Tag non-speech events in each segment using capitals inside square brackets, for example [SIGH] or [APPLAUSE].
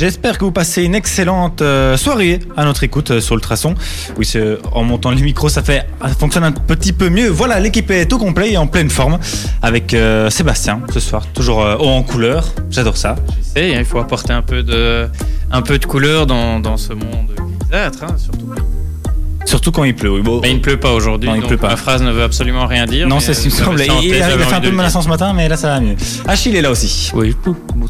J'espère que vous passez une excellente euh, soirée à notre écoute euh, sur le traçon. Oui, c'est- en montant les micros, ça fait, fonctionne un petit peu mieux. Voilà, l'équipe est au complet et en pleine forme avec euh, Sébastien ce soir, toujours euh, haut en couleur. J'adore ça. Et il faut apporter un peu de, couleur dans, dans ce monde grisâtre, hein, surtout. Surtout quand il pleut. Oui, bon. Mais il ne pleut pas aujourd'hui, Non, il donc pleut pas. ma phrase ne veut absolument rien dire. non, c'est ce qui me semble. Il, a, fait un peu de menaçant ce matin, mais là ça va mieux. Achille est là aussi. Oui.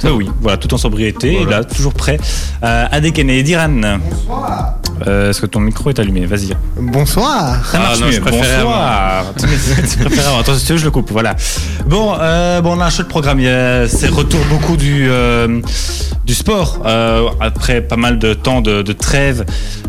Ah oui, voilà, tout en sobriété, Voilà. là, toujours prêt euh, à décainer. Diran, Bonsoir. Euh, est-ce que ton micro est allumé? Vas-y. Bonsoir. Ça Ah marche non, mieux. je préférais Bonsoir. tu préfères avant. Attends, si tu veux, je le coupe. Voilà. Bon, euh, bon, on a un chouette programme. Il y a- C'est retour beaucoup du euh, du sport euh, après pas mal de temps de, de trêve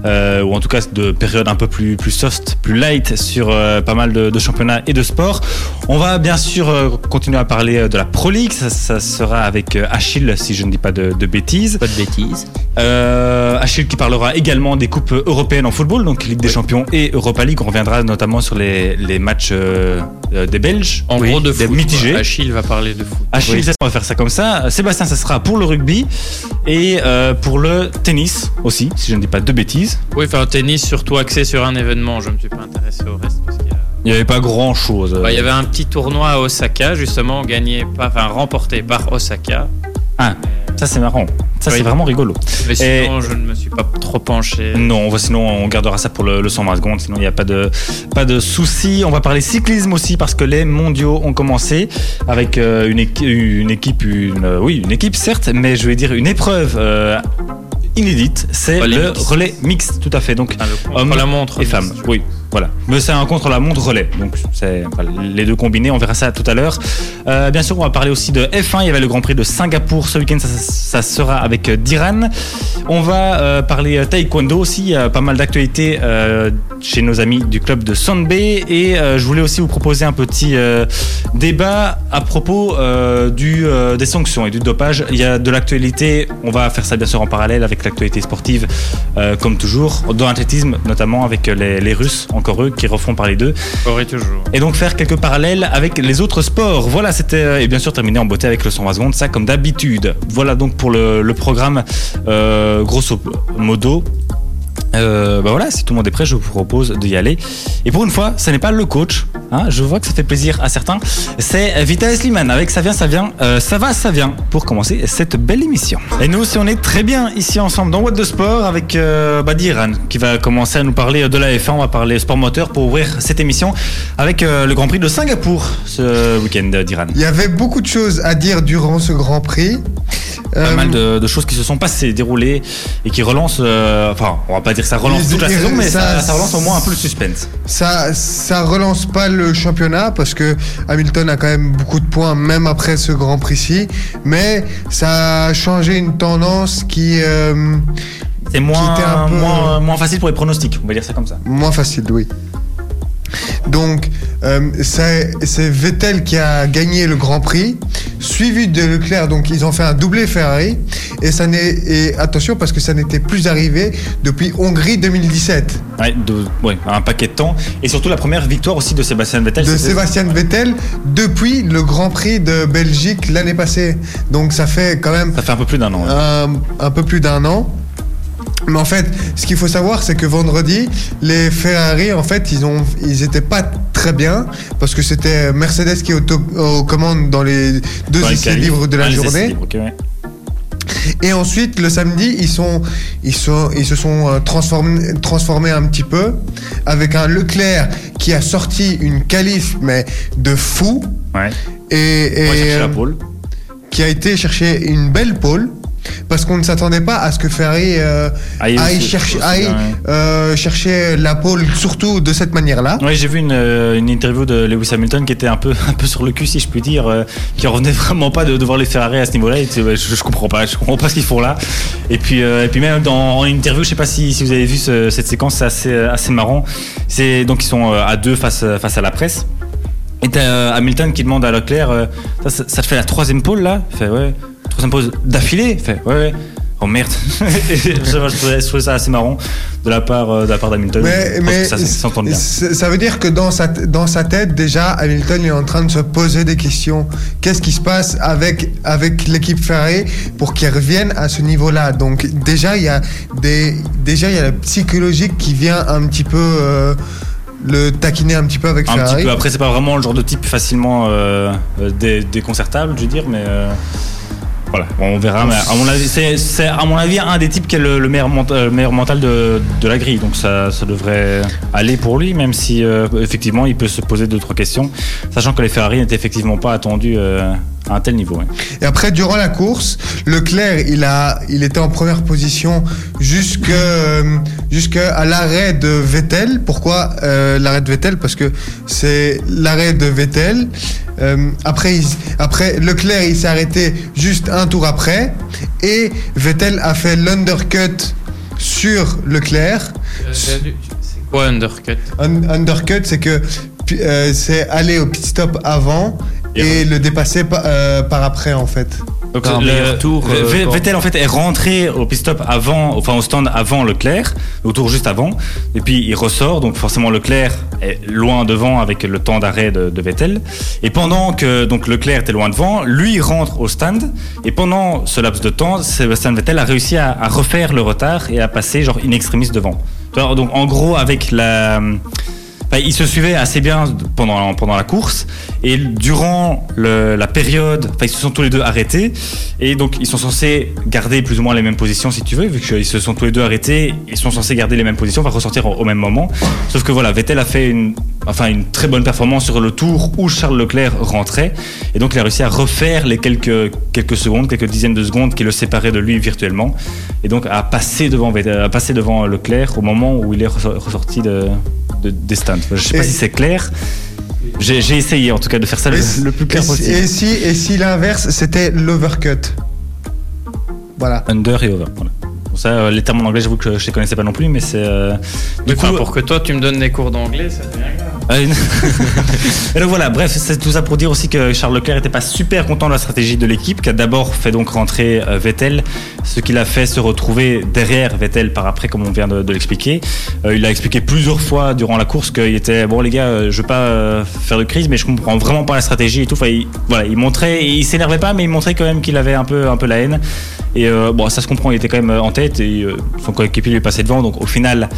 euh, ou en tout cas de période un peu plus plus soft, plus light sur euh, pas mal de, de championnats et de sports. On va bien sûr euh, continuer à parler de la Pro League. Ça, ça sera avec Achille, si je ne dis pas de, de bêtises. Pas de bêtises. Euh, Achille qui parlera également des coupes européennes en football, donc Ligue des Champions et Europa League. On reviendra notamment sur les, les matchs euh, euh, des Belges. En Oui, gros, de des foot. mitigés. Achille va parler de foot. Achille, Oui. ça, on va faire ça comme ça. Sébastien, ça sera pour le rugby et euh, pour le tennis aussi, si je ne dis pas de bêtises. Oui, enfin, tennis surtout axé sur un événement. Je ne me suis pas intéressé au reste. Parce qu'il y a- Il n'y avait pas grand chose. Bah, il y avait un petit tournoi à Osaka, justement, gagné par, enfin, remporté par Osaka. Ah, ça c'est marrant. Ça Oui. c'est vraiment rigolo. Mais sinon, je ne me suis pas trop penché. Non, sinon on gardera ça pour le, le 120 secondes, sinon il n'y a pas de, pas de souci. On va parler cyclisme aussi parce que les mondiaux ont commencé avec euh, une, une équipe, une, euh, oui, une équipe certes, mais je vais dire une épreuve euh, inédite, c'est le relais mixte, tout à fait. Donc Enfin, le Hommes contre-la-montre. et femmes, oui, voilà. Mais c'est un contre la montre relais, donc c'est les deux combinés. On verra ça tout à l'heure. Euh, bien sûr, on va parler aussi de F1. Il y avait le Grand Prix de Singapour ce week-end. Ça, sera avec euh, Diran. On va euh, parler euh, taekwondo aussi. A pas mal d'actualités euh, chez nos amis du club de Sonbe. Et euh, je voulais aussi vous proposer un petit euh, débat à propos euh, euh, des sanctions et du dopage. Il y a de l'actualité. On va faire ça bien sûr en parallèle avec l'actualité sportive, euh, comme toujours. Dans l'athlétisme, notamment avec les Russes, encore eux, qui refont parler d'eux et toujours. et donc faire quelques parallèles avec les autres sports. Voilà, c'était euh, et bien sûr terminé en beauté avec le 120 secondes, ça comme d'habitude. Voilà donc pour le, le programme euh, grosso modo. Euh, bah voilà, si tout le monde est prêt, je vous propose d'y aller. Et pour une fois, ce n'est pas le coach. hein, je vois que ça fait plaisir à certains. C'est Vita Sliman avec Ça vient, ça vient, euh, ça va, ça vient pour commencer cette belle émission. Et nous aussi, on est très bien ici ensemble dans What de Sport avec euh, bah, Diran qui va commencer à nous parler de la F1. On va parler sport moteur pour ouvrir cette émission avec euh, le Grand Prix de Singapour ce week-end, Diran. Il y avait beaucoup de choses à dire durant ce Grand Prix. Pas Euh, mal de, de choses qui se sont passées, déroulées et qui relancent. euh, enfin, on va pas dire ça relance toute la saison, mais ça, relance au moins un peu le suspense. Ça, ça relance pas le championnat parce que Hamilton a quand même beaucoup de points même après ce Grand Prix-ci, mais ça a changé une tendance qui euh, C'est moins, peu- moins, moins facile pour les pronostics, on va dire ça comme ça. moins facile, oui. Donc, euh, c'est Vettel qui a gagné le Grand Prix, suivi de Leclerc. Donc, ils ont fait un doublé Ferrari. Et, ça n'est, et attention, parce que ça n'était plus arrivé depuis Hongrie 2017. Ouais, de- ouais, un paquet de temps. Et surtout la première victoire aussi de Sébastien Vettel. de Sébastien Vettel depuis le Grand Prix de Belgique l'année passée. Donc ça fait quand même Ça fait un peu plus d'un an. ouais. un, un peu plus d'un an. Mais en fait, ce qu'il faut savoir, c'est que vendredi, les Ferrari, en fait, ils ont, ils étaient pas très bien parce que c'était Mercedes qui est top- aux commandes dans les deux les essais libres de la Ah, journée. libres, ouais. Et ensuite, le samedi, ils, sont, ils, sont, ils se sont euh, transformés, transformés un petit peu avec un Leclerc qui a sorti une qualif, mais de fou. Ouais. Et, et, euh, pole. qui a été chercher une belle pole parce qu'on ne s'attendait pas à ce que Ferrari euh, Aille aille, aussi- chercher, aussi aille, bien, ouais. euh, chercher la pole, surtout de cette manière-là. Ouais, j'ai vu une, euh, une interview de Lewis Hamilton qui était un peu, [LAUGHS] un peu sur le cul, si je puis dire, euh, qui revenait [LAUGHS] vraiment pas de, de voir les Ferrari à ce niveau-là. Je, je comprends pas, je comprends pas ce qu'ils font là. Et puis, et puis même dans en interview, je sais pas si, si vous avez vu ce- cette séquence, c'est assez, assez marrant. C'est donc ils sont à deux face, face à la presse. Et t'as Hamilton qui demande à Leclerc, ça, ça- ça te fait la troisième pole là? Il fait ouais, troisième pole d'affilée Il fait ouais, ouais. Oh merde [LAUGHS] Je trouvais ça assez marrant de la part, euh, de la part d'Hamilton. Mais, pense mais ça bien. ça veut dire que dans sa, dans sa tête, déjà, Hamilton est en train de se poser des questions. Qu'est-ce qui se passe avec, avec l'équipe Ferrari pour qu'ils reviennent à ce niveau-là? Donc, déjà, il y a des, déjà, il y a la psychologique qui vient un petit peu euh, le taquiner un petit peu avec Un Ferrari. petit peu. Après, c'est pas vraiment le genre de type facilement euh, dé- déconcertable, je veux dire, mais euh, voilà, on verra. Mais à mon avis, c'est, à mon avis un des types qui a le, euh, le meilleur mental de, de la grille, donc ça, ça devrait aller pour lui, même si euh, effectivement il peut se poser deux trois questions, sachant que les Ferrari n'étaient effectivement pas attendus euh, à un tel niveau. ouais. Et après, durant la course, Leclerc, il, a, il était en première position jusqu'à l'arrêt de Vettel. Pourquoi euh, l'arrêt de Vettel? Parce que c'est l'arrêt de Vettel. Euh, après, il- après, Leclerc, il s'est arrêté juste un tour après. Et Vettel a fait l'undercut sur Leclerc. Euh, C'est quoi undercut Un undercut, c'est que euh, c'est aller au pit stop avant et, Et le dépasser pa- euh, par après, en fait. Donc, un meilleur tour, euh, Vettel en fait est rentré au pit stop avant, enfin au stand avant Leclerc, au tour juste avant, et puis il ressort, donc forcément Leclerc est loin devant avec le temps d'arrêt de, de Vettel. Et pendant que donc Leclerc était loin devant, lui il rentre au stand, et pendant ce laps de temps, Sébastien Vettel a réussi à, à refaire le retard et à passer genre in extremis devant. Donc en gros avec la Ils se suivaient assez bien pendant, pendant la course. Et durant la période, ils se sont tous les deux arrêtés. Et donc ils sont censés garder plus ou moins les mêmes positions si tu veux, vu qu'ils se sont tous les deux arrêtés, ils sont censés garder les mêmes positions, enfin ressortir au, même moment. Sauf que voilà, Vettel a fait une, enfin, une très bonne performance sur le tour où Charles Leclerc rentrait. Et donc il a réussi à refaire les quelques, quelques secondes, quelques dizaines de secondes qui le séparaient de lui virtuellement. Et donc à passer devant, à passer devant Leclerc au moment où il est ressor- ressorti de, de- des stands. Je sais pas Et- si c'est clair. J'ai essayé en tout cas de faire ça le, plus clair et, possible. Et si, et si l'inverse, c'était l'overcut Voilà. Under et over. Voilà. Bon, ça, euh, les termes en anglais, j'avoue que je les connaissais pas non plus, mais c'est. euh, Du coup, pour que toi tu me donnes des cours d'anglais, ça devient grave. Une- [LAUGHS] et donc voilà, bref, c'est tout ça pour dire aussi que Charles Leclerc n'était pas super content de la stratégie de l'équipe, qui a d'abord fait donc rentrer euh, Vettel, ce qui l'a fait se retrouver derrière Vettel par après, comme on vient de, l'expliquer. Euh, il a expliqué plusieurs fois durant la course qu'il était bon les gars, euh, je veux pas euh, faire de crise, mais je comprends vraiment pas la stratégie et tout. Enfin, il, voilà, il montrait, il s'énervait pas, mais il montrait quand même qu'il avait un peu, un peu la haine. Et euh, bon, ça se comprend, il était quand même euh, en tête et euh, son coéquipier lui est passé devant, donc au final.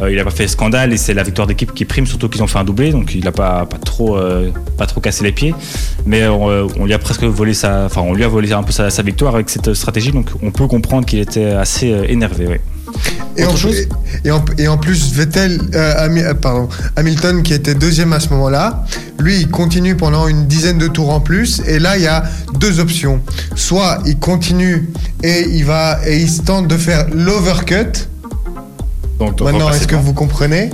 Euh, il n'a pas fait scandale et c'est la victoire d'équipe qui prime, surtout qu'ils ont fait un doublé, donc il n'a pas, pas, trop, euh, pas trop cassé les pieds. Mais on, euh, on lui a presque volé sa, enfin on lui a volé un peu sa, sa victoire avec cette stratégie, donc on peut comprendre qu'il était assez énervé. ouais. Et en, et, en, et en plus, Vettel, euh, euh, pardon, Hamilton, qui était deuxième à ce moment-là, lui, il continue pendant une dizaine de tours en plus. Et là, il y a deux options. Soit il continue et il va et il se tente de faire l'overcut. Donc, Maintenant, est-ce que vous comprenez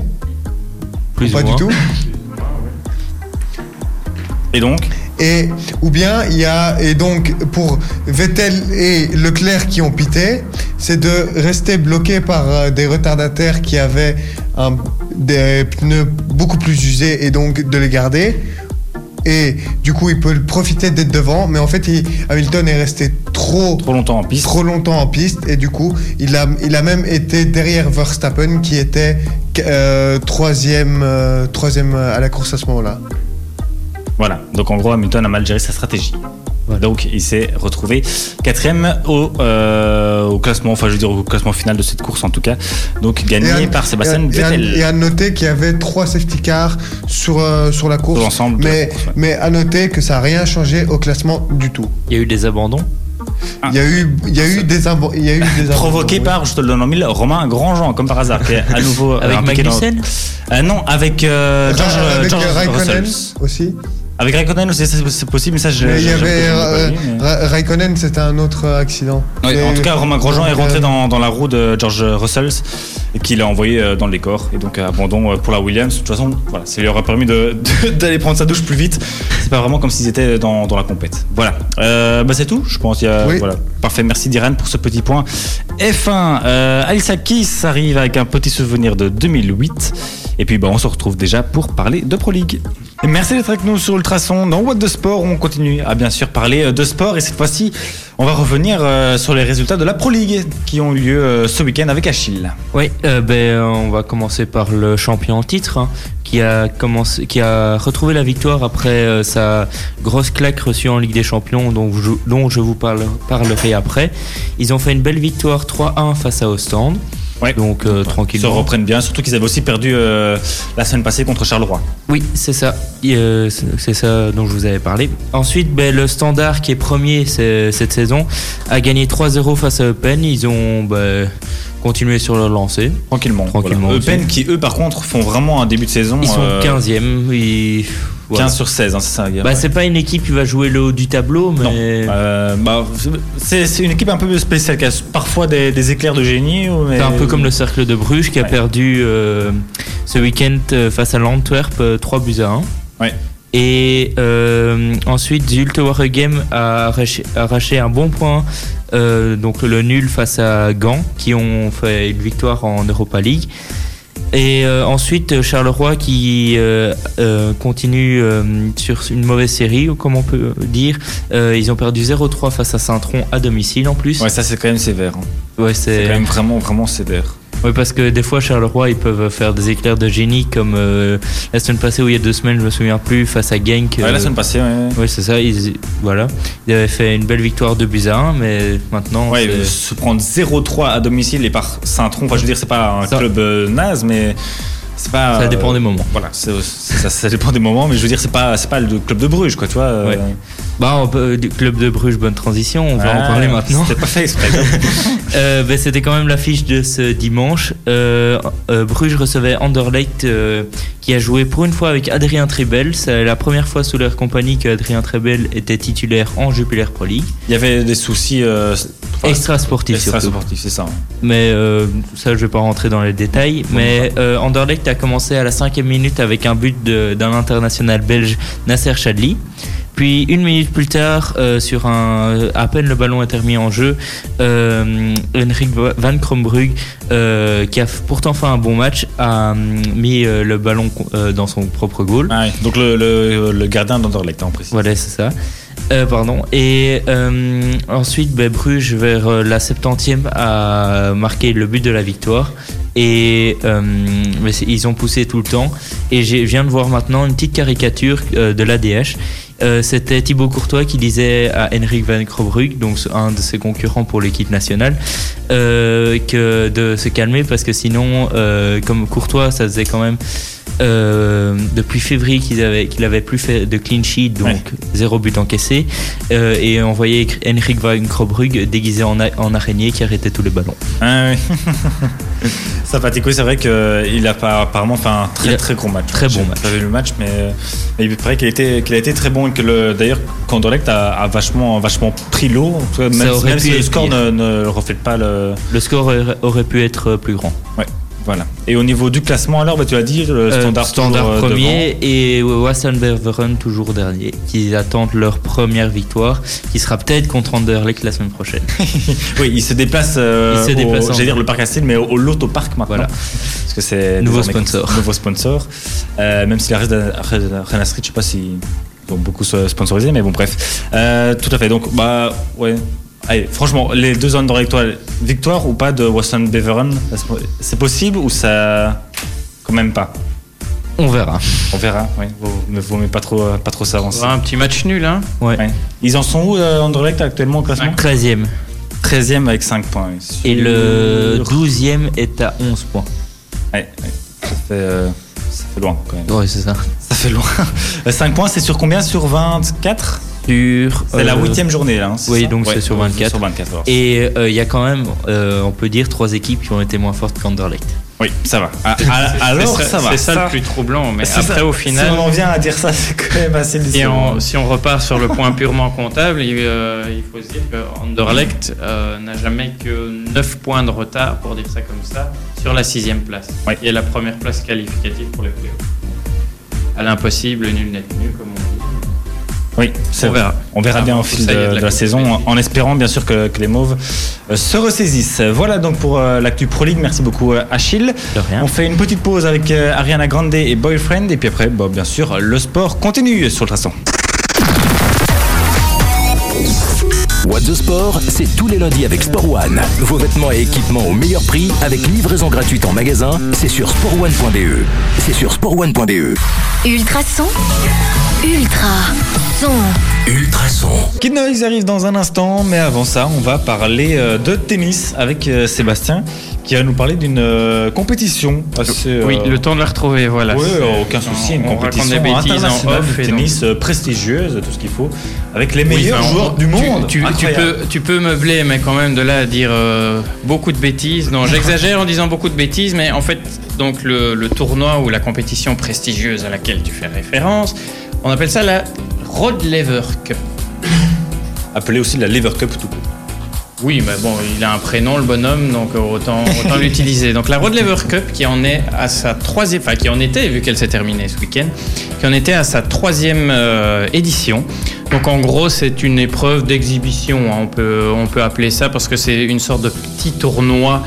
Plus Pas du tout. [LAUGHS] Et donc, Et ou bien il y a et donc pour Vettel et Leclerc qui ont pité, c'est de rester bloqué par euh, des retardataires qui avaient un- des pneus beaucoup plus usés et donc de les garder. Et du coup, il peut profiter d'être devant, mais en fait, il- Hamilton est resté trop trop longtemps en piste. trop longtemps en piste et du coup, il a, il a même été derrière Verstappen qui était euh, troisième, euh, troisième à la course à ce moment-là. Voilà, donc en gros, Hamilton a mal géré sa stratégie. Donc il s'est retrouvé quatrième au, euh, au classement, enfin je veux dire au classement final de cette course en tout cas. Donc gagné à- par Sébastien et à- Vettel. Et à noter qu'il y avait trois safety cars sur, euh, sur la course. La mais, course, ouais. mais à noter que ça n'a rien changé au classement du tout. Il y a eu des abandons. Ah. Il y a eu, il y a eu des il y a eu des [LAUGHS] Provoqué abandons, par, je te le donne en mille, Romain Grandjean, comme par hasard, qui est à nouveau [LAUGHS] euh, Avec dans- Magnussen Euh, non, avec euh. George, avec George euh, Raikkonen aussi. Avec Raikkonen aussi, c'est possible, mais ça, je. Mais il y avait euh, je- mais- Ra- Raikkonen, c'était un autre euh, accident. Mais- en tout cas, Romain Grosjean est rentré euh, dans, dans la roue de George Russell et qu'il a envoyé dans le décor. Et donc, abandon pour la Williams. De toute façon, voilà, ça lui aura permis [LAUGHS] d'aller prendre sa douche plus vite. C'est pas vraiment comme s'ils étaient dans, dans la compète. Voilà. Euh, bah, c'est tout, je pense. Il y a- Oui. voilà. Parfait, merci Diran pour ce petit point. F1, euh, Alissa Kiss arrive avec un petit souvenir de 2008. Et puis, bah, on se retrouve déjà pour parler de Pro League. Et merci d'être avec nous sur Ultrason dans What de Sport. On continue à bien sûr parler euh, de sport et cette fois-ci, on va revenir euh, sur les résultats de la Pro League qui ont eu lieu euh, ce week-end avec Achille. Oui, euh, ben, on va commencer par le champion en titre hein, qui, a commencé, qui a retrouvé la victoire après euh, sa grosse claque reçue en Ligue des Champions dont je, dont je vous parle, parlerai après. Ils ont fait une belle victoire 3-1 face à Ostende. Ouais. Donc euh, Ils se reprennent bien, surtout qu'ils avaient aussi perdu euh, la semaine passée contre Charleroi. Oui, c'est ça. Euh, c'est ça dont je vous avais parlé. Ensuite, ben, le Standard, qui est premier cette saison, a gagné 3-0 face à Eupen. Ils ont ben, continué sur leur lancée. Tranquillement. Tranquillement Voilà. aussi. Eupen qui, eux, par contre, font vraiment un début de saison. Ils sont euh, 15e. Ils... 15 voilà. sur 16, hein, c'est ça. Bah, ouais. c'est pas une équipe qui va jouer le haut du tableau, mais Non. Euh, bah, c'est une équipe un peu spéciale qui a parfois des, des éclairs de génie. mais- c'est un peu comme le Cercle de Bruges qui a perdu euh, ce week-end euh, face à l'Antwerp euh, 3 buts à 1. Ouais. Et euh, ensuite, Zulte Waregem a arraché, arraché un bon point, euh, donc le nul face à Gand, qui ont fait une victoire en Europa League. Et euh, ensuite, Charleroi qui euh, continue sur une mauvaise série, comme on peut dire. Ils ont perdu 0-3 face à Saint-Tron à domicile en plus. Ouais, ça c'est quand même sévère. hein. Ouais, C'est quand même vraiment, vraiment sévère. Oui, parce que des fois, Charleroi, ils peuvent faire des éclairs de génie, comme euh, la semaine passée ou il y a deux semaines, je me souviens plus, face à Genk. Ouais, euh, la semaine passée, ouais. Oui, c'est ça. Ils, voilà. Ils avaient fait une belle victoire de buts à 1, mais maintenant. Ouais, euh, se prendre 0-3 à domicile et par Saint-Tron, enfin je veux dire, c'est pas un Ça- club euh, naze, mais pas. Ça dépend des moments. Voilà, ça, ça dépend des moments, mais je veux dire, c'est pas, pas le club de Bruges, quoi, tu vois. euh. Bah, peut- du club de Bruges, bonne transition, on va en ah, parler maintenant. C'était pas fait exprès. [LAUGHS] Euh, ben, C'était quand même l'affiche de ce dimanche. Euh, euh, Bruges recevait Anderlecht qui a joué pour une fois avec Adrien Trebel. C'est la première fois sous leur compagnie que Adrien Trebel était titulaire en Jupiler Pro League. Il y avait des soucis. Euh, enfin, Extra sportif extra surtout. sportifs, c'est ça. hein. Mais ça, je vais pas rentrer dans les détails. Mais Anderlecht a commencé à la cinquième minute avec un but d'un international belge, Nasser Chadli. Puis une minute plus tard, euh, sur un, à peine le ballon était remis en jeu, euh, Henrik Van Krombrug, euh, qui a pourtant fait un bon match, a mis euh, le ballon euh, dans son propre goal. Ah, ouais. Donc le, le, le gardien d'Anderlecht, en précis. Voilà, c'est ça. Euh, pardon. Et euh, ensuite, ben, Bruges, vers euh, la 70e, a marqué le but de la victoire. Et euh, ils ont poussé tout le temps. Et je viens de voir maintenant une petite caricature euh, de l'ADH. Euh, C'était Thibaut Courtois qui disait à Henrik Van Krombrug, donc un de ses concurrents pour l'équipe nationale, euh, que de se calmer parce que sinon, euh, comme Courtois, ça faisait quand même euh, depuis février qu'il avait, qu'il avait plus fait de clean sheet, donc Ouais. zéro but encaissé, euh, et on voyait Henrik Van déguisé en, araignée qui arrêtait tous les ballons. Ah, oui. Sympathique, [LAUGHS] oui, c'est vrai qu'il a pas, apparemment fait un très a- très gros match. très bon match. pas vu le match, mais, mais il paraît qu'il a, été- qu'il a été très bon et que le- d'ailleurs, qu'Anderlecht a, a vachement, vachement pris l'eau. Même, si le score ne, ne reflète pas le. Le score aurait, pu être plus grand. Voilà. Et au niveau du classement, alors, bah, tu as dit, le Euh, standard, euh, premier et Wassenbeveren toujours dernier, qui attendent leur première victoire, qui sera peut-être contre Anderlecht la semaine prochaine. devant. [LAUGHS] Oui, il se déplace. euh, Il se au- déplace en- J'allais dire le parc Astrid, mais au, au Lotto Park maintenant. Voilà. Parce que c'est Nouveau sponsor. Nouveau sponsor. Euh, même si la reste de Rennes Astrid, je sais pas si ils ont beaucoup sponsorisé, mais bon, bref. Euh, tout à fait. Donc, bah, ouais. Allez, franchement, les deux Anderlechtois, victoire ou pas de Wasson Beveren, c'est possible ou ça. Quand même pas? On verra. On verra, oui. Vaut, mais vaut mieux pas trop, euh, pas trop s'avancer. Un petit match nul, hein Ouais. Ouais. Ils en sont où, euh, Anderlecht, actuellement au classement? 13e. 13e avec 5 points. oui. Et le Sur- 12e est à 11 points. Ouais, ouais. Ça, fait, euh, ça fait loin quand même. Ouais, c'est ça. Ça fait loin. [LAUGHS] 5 points, c'est sur combien? Sur 24 Sur, C'est la euh, huitième journée là. hein, oui, ça donc c'est sur 24. Sur 24 alors. Et euh, il y a quand même, euh, on peut dire, trois équipes qui ont été moins fortes qu'Anderlecht. Oui, ça va. Ah, ah, alors C'est ça va. C'est ça, le plus troublant. Mais après, ça. au Si final, on en vient à dire ça, c'est quand même assez si décevant. on, si on repart sur le point purement comptable, il, euh, il faut se dire que Anderlecht euh, n'a jamais que 9 points de retard, pour dire ça comme ça, sur la sixième place. Qui est la première place qualificative pour les playoffs. À l'impossible, nul net nul, comme on dit. Oui, On verra. On verra Ah, bien au fil ça, il y a de, de la de la saison, en espérant bien sûr que, que les Mauves euh, se ressaisissent. Voilà donc pour euh, l'actu Pro League. Merci beaucoup euh, Achille. De rien. On fait une petite pause avec Ariana Grande et Boyfriend et puis après, bon, bien sûr, le sport continue sur le traçon. What the Sport, c'est tous les lundis avec Sport One. Vos vêtements et équipements au meilleur prix avec livraison gratuite en magasin, c'est sur sportone.be. C'est sur sportone.be. Ultra son. Ultra son. Ultrason. Kid Noise arrive dans un instant, mais avant ça, on va parler euh, de tennis avec euh, Sébastien qui va nous parler d'une euh, compétition assez. Oui, le temps de la retrouver, voilà. Euh, aucun souci, une on raconte compétition des bêtises en internationale off de donc- tennis euh, prestigieuse, tout ce qu'il faut, avec les Oui, meilleurs enfin, joueurs on- du monde. Tu, peux, tu peux meubler, mais quand même de là à dire euh, beaucoup de bêtises. Non, j'exagère en disant beaucoup de bêtises, mais en fait, donc le, le tournoi ou la compétition prestigieuse à laquelle tu fais référence, on appelle ça la Rod Lever Cup. Appelé aussi la Lever Cup tout court. Oui, mais bon, il a un prénom, le bonhomme, donc euh, autant, autant [LAUGHS] l'utiliser. Donc la Rod Lever Cup, qui en est à sa troisième, enfin qui en était, vu qu'elle s'est terminée ce week-end, qui en était à sa troisième euh, édition. Donc en gros, c'est une épreuve d'exhibition, hein, on, peut, on peut appeler ça, parce que c'est une sorte de petit tournoi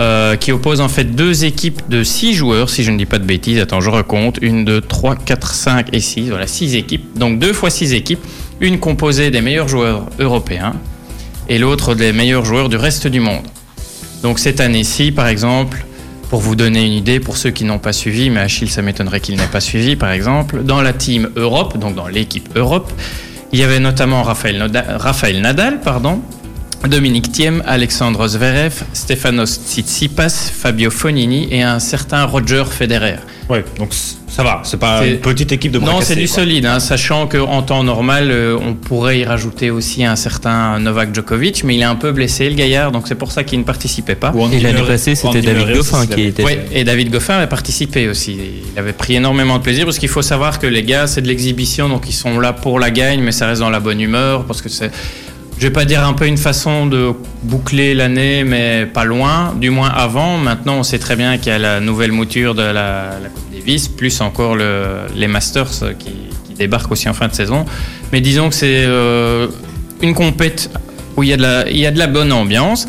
euh, qui oppose en fait deux équipes de six joueurs, si je ne dis pas de bêtises. Attends, je recompte. Une, deux, trois, quatre, cinq et six. Voilà, six équipes. Donc deux fois six équipes. Une composée des meilleurs joueurs européens et l'autre des meilleurs joueurs du reste du monde. Donc cette année-ci, par exemple, pour vous donner une idée, pour ceux qui n'ont pas suivi, mais Achille, ça m'étonnerait qu'il n'ait pas suivi, par exemple, dans la team Europe, donc dans l'équipe Europe, il y avait notamment Raphaël, Noda- Raphaël Nadal, pardon, Dominique Thiem, Alexandre Zverev, Stefanos Tsitsipas, Fabio Fonini et un certain Roger Federer. Ouais, donc ça va, c'est pas une petite équipe de Non, c'est du quoi. solide, hein, sachant qu'en temps normal, euh, on pourrait y rajouter aussi un certain Novak Djokovic, mais il est un peu blessé, le gaillard, donc c'est pour ça qu'il ne participait pas. Et l'année passée, c'était David Goffin qui avait- était. Oui, et David Goffin avait participé aussi. Il avait pris énormément de plaisir parce qu'il faut savoir que les gars, c'est de l'exhibition, donc ils sont là pour la gagne, mais ça reste dans la bonne humeur parce que c'est, je vais pas dire un peu une façon de boucler l'année, mais pas loin, du moins avant. Maintenant, on sait très bien qu'il y a la nouvelle mouture de la, Coupe Davis, plus encore le- les Masters qui, débarquent aussi en fin de saison. Mais disons que c'est euh, une compète où il y, a de la, il y a de la bonne ambiance.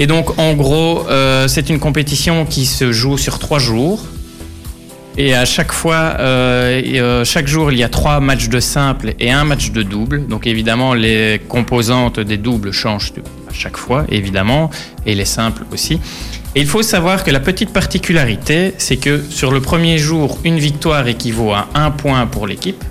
Et donc, en gros, euh, c'est une compétition qui se joue sur trois jours. Et à chaque fois, euh, et, euh, chaque jour, il y a trois matchs de simple et un match de double. Donc évidemment, les composantes des doubles changent à chaque fois, évidemment, et les simples aussi. Et il faut savoir que la petite particularité, c'est que sur le premier jour, une victoire équivaut à un point pour l'équipe.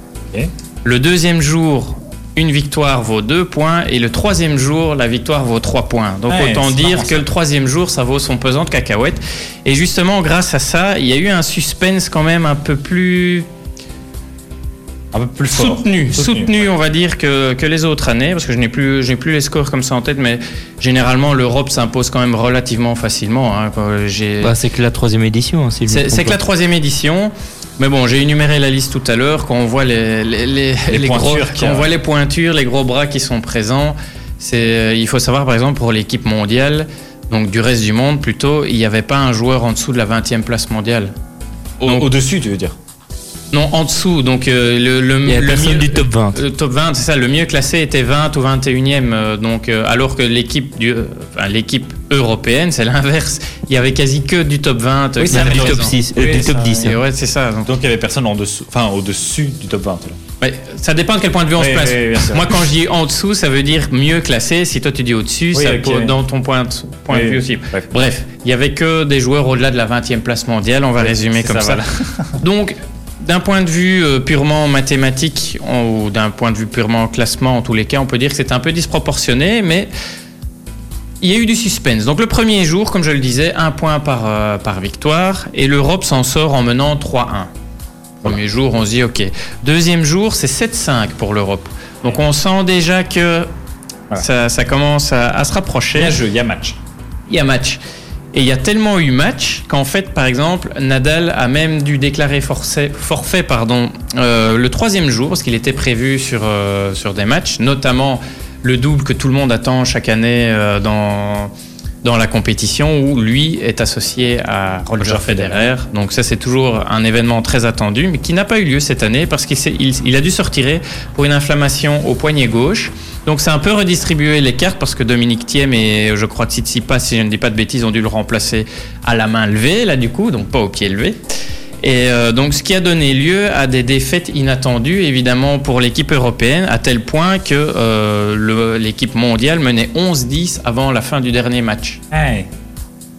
Le deuxième jour, une victoire vaut deux points. Et le troisième jour, la victoire vaut trois points. Donc Ouais, autant dire marrant, que le troisième jour, ça vaut son pesant de cacahuètes. Et justement, grâce à ça, il y a eu un suspense quand même un peu plus Un peu plus fort. soutenu, soutenu, ouais. on va dire, que, que les autres années, parce que je n'ai plus, je n'ai plus les scores comme ça en tête, mais généralement l'Europe s'impose quand même relativement facilement. hein, Bah, c'est que la troisième édition. hein, si c'est que la troisième édition. Mais bon, j'ai énuméré la liste tout à l'heure. Quand on voit les, les, les, Les les gros, quand on voit les pointures, les gros bras qui sont présents, c'est, euh, il faut savoir par exemple pour l'équipe mondiale, donc du reste du monde plutôt, il n'y avait pas un joueur en dessous de la 20e place mondiale. Au- Au-dessus, tu veux dire? Non, en dessous. Donc euh, le, le, Il y a le personne mieux- du top 20. Le top 20, c'est ça. Le mieux classé était 20 ou 21e. euh, donc, euh, alors que l'équipe du, euh, enfin, l'équipe européenne, c'est [LAUGHS] l'inverse. Il y avait quasi que du top 20. euh, Oui, qui c'est du top présent. 6, euh, Oui, du top ça, 10. Et hein. ouais, c'est ça. Donc, Donc il y avait personne en dessous, enfin au-dessus du top 20. là. ouais, ça dépend de quel point de vue on Oui, se place. oui. Moi, quand je dis en dessous, ça veut dire mieux classé. Si toi tu dis au-dessus, Oui, ça ok. peut dans ton point de, point de vue aussi. bref. Bref, il y avait que des joueurs au-delà de la 20e place mondiale. On va Oui, résumer comme ça, ça. Donc, d'un point de vue euh, purement mathématique ou d'un point de vue purement classement, en tous les cas, on peut dire que c'est un peu disproportionné, mais il y a eu du suspense. Donc, le premier jour, comme je le disais, un point par, euh, par victoire, et l'Europe s'en sort en menant 3-1. Premier jour, on se dit OK. Deuxième jour, c'est 7-5 pour l'Europe. Donc, on sent déjà que Voilà. ça, ça commence à, à se rapprocher Il y a jeu, il y a match. il y a match. Et il y a tellement eu match qu'en fait, par exemple, Nadal a même dû déclarer forfait pardon, euh, le troisième jour, parce qu'il était prévu sur, euh, sur des matchs, notamment le double que tout le monde attend chaque année euh, dans, dans la compétition où lui est associé à Roger, Roger Federer. Federer. Donc ça, c'est toujours un événement très attendu, mais qui n'a pas eu lieu cette année parce qu'il s'est- il, il a dû se retirer pour une inflammation au poignet gauche. Donc c'est un peu redistribué les cartes parce que Dominique Thiem et je crois Tsitsipas, si je ne dis pas de bêtises, ont dû le remplacer à la main levée, là du coup, donc pas au pied levé. Et euh, donc, ce qui a donné lieu à des défaites inattendues, évidemment, pour l'équipe européenne, à tel point que euh, l'équipe mondiale menait 11-10 avant la fin du dernier match.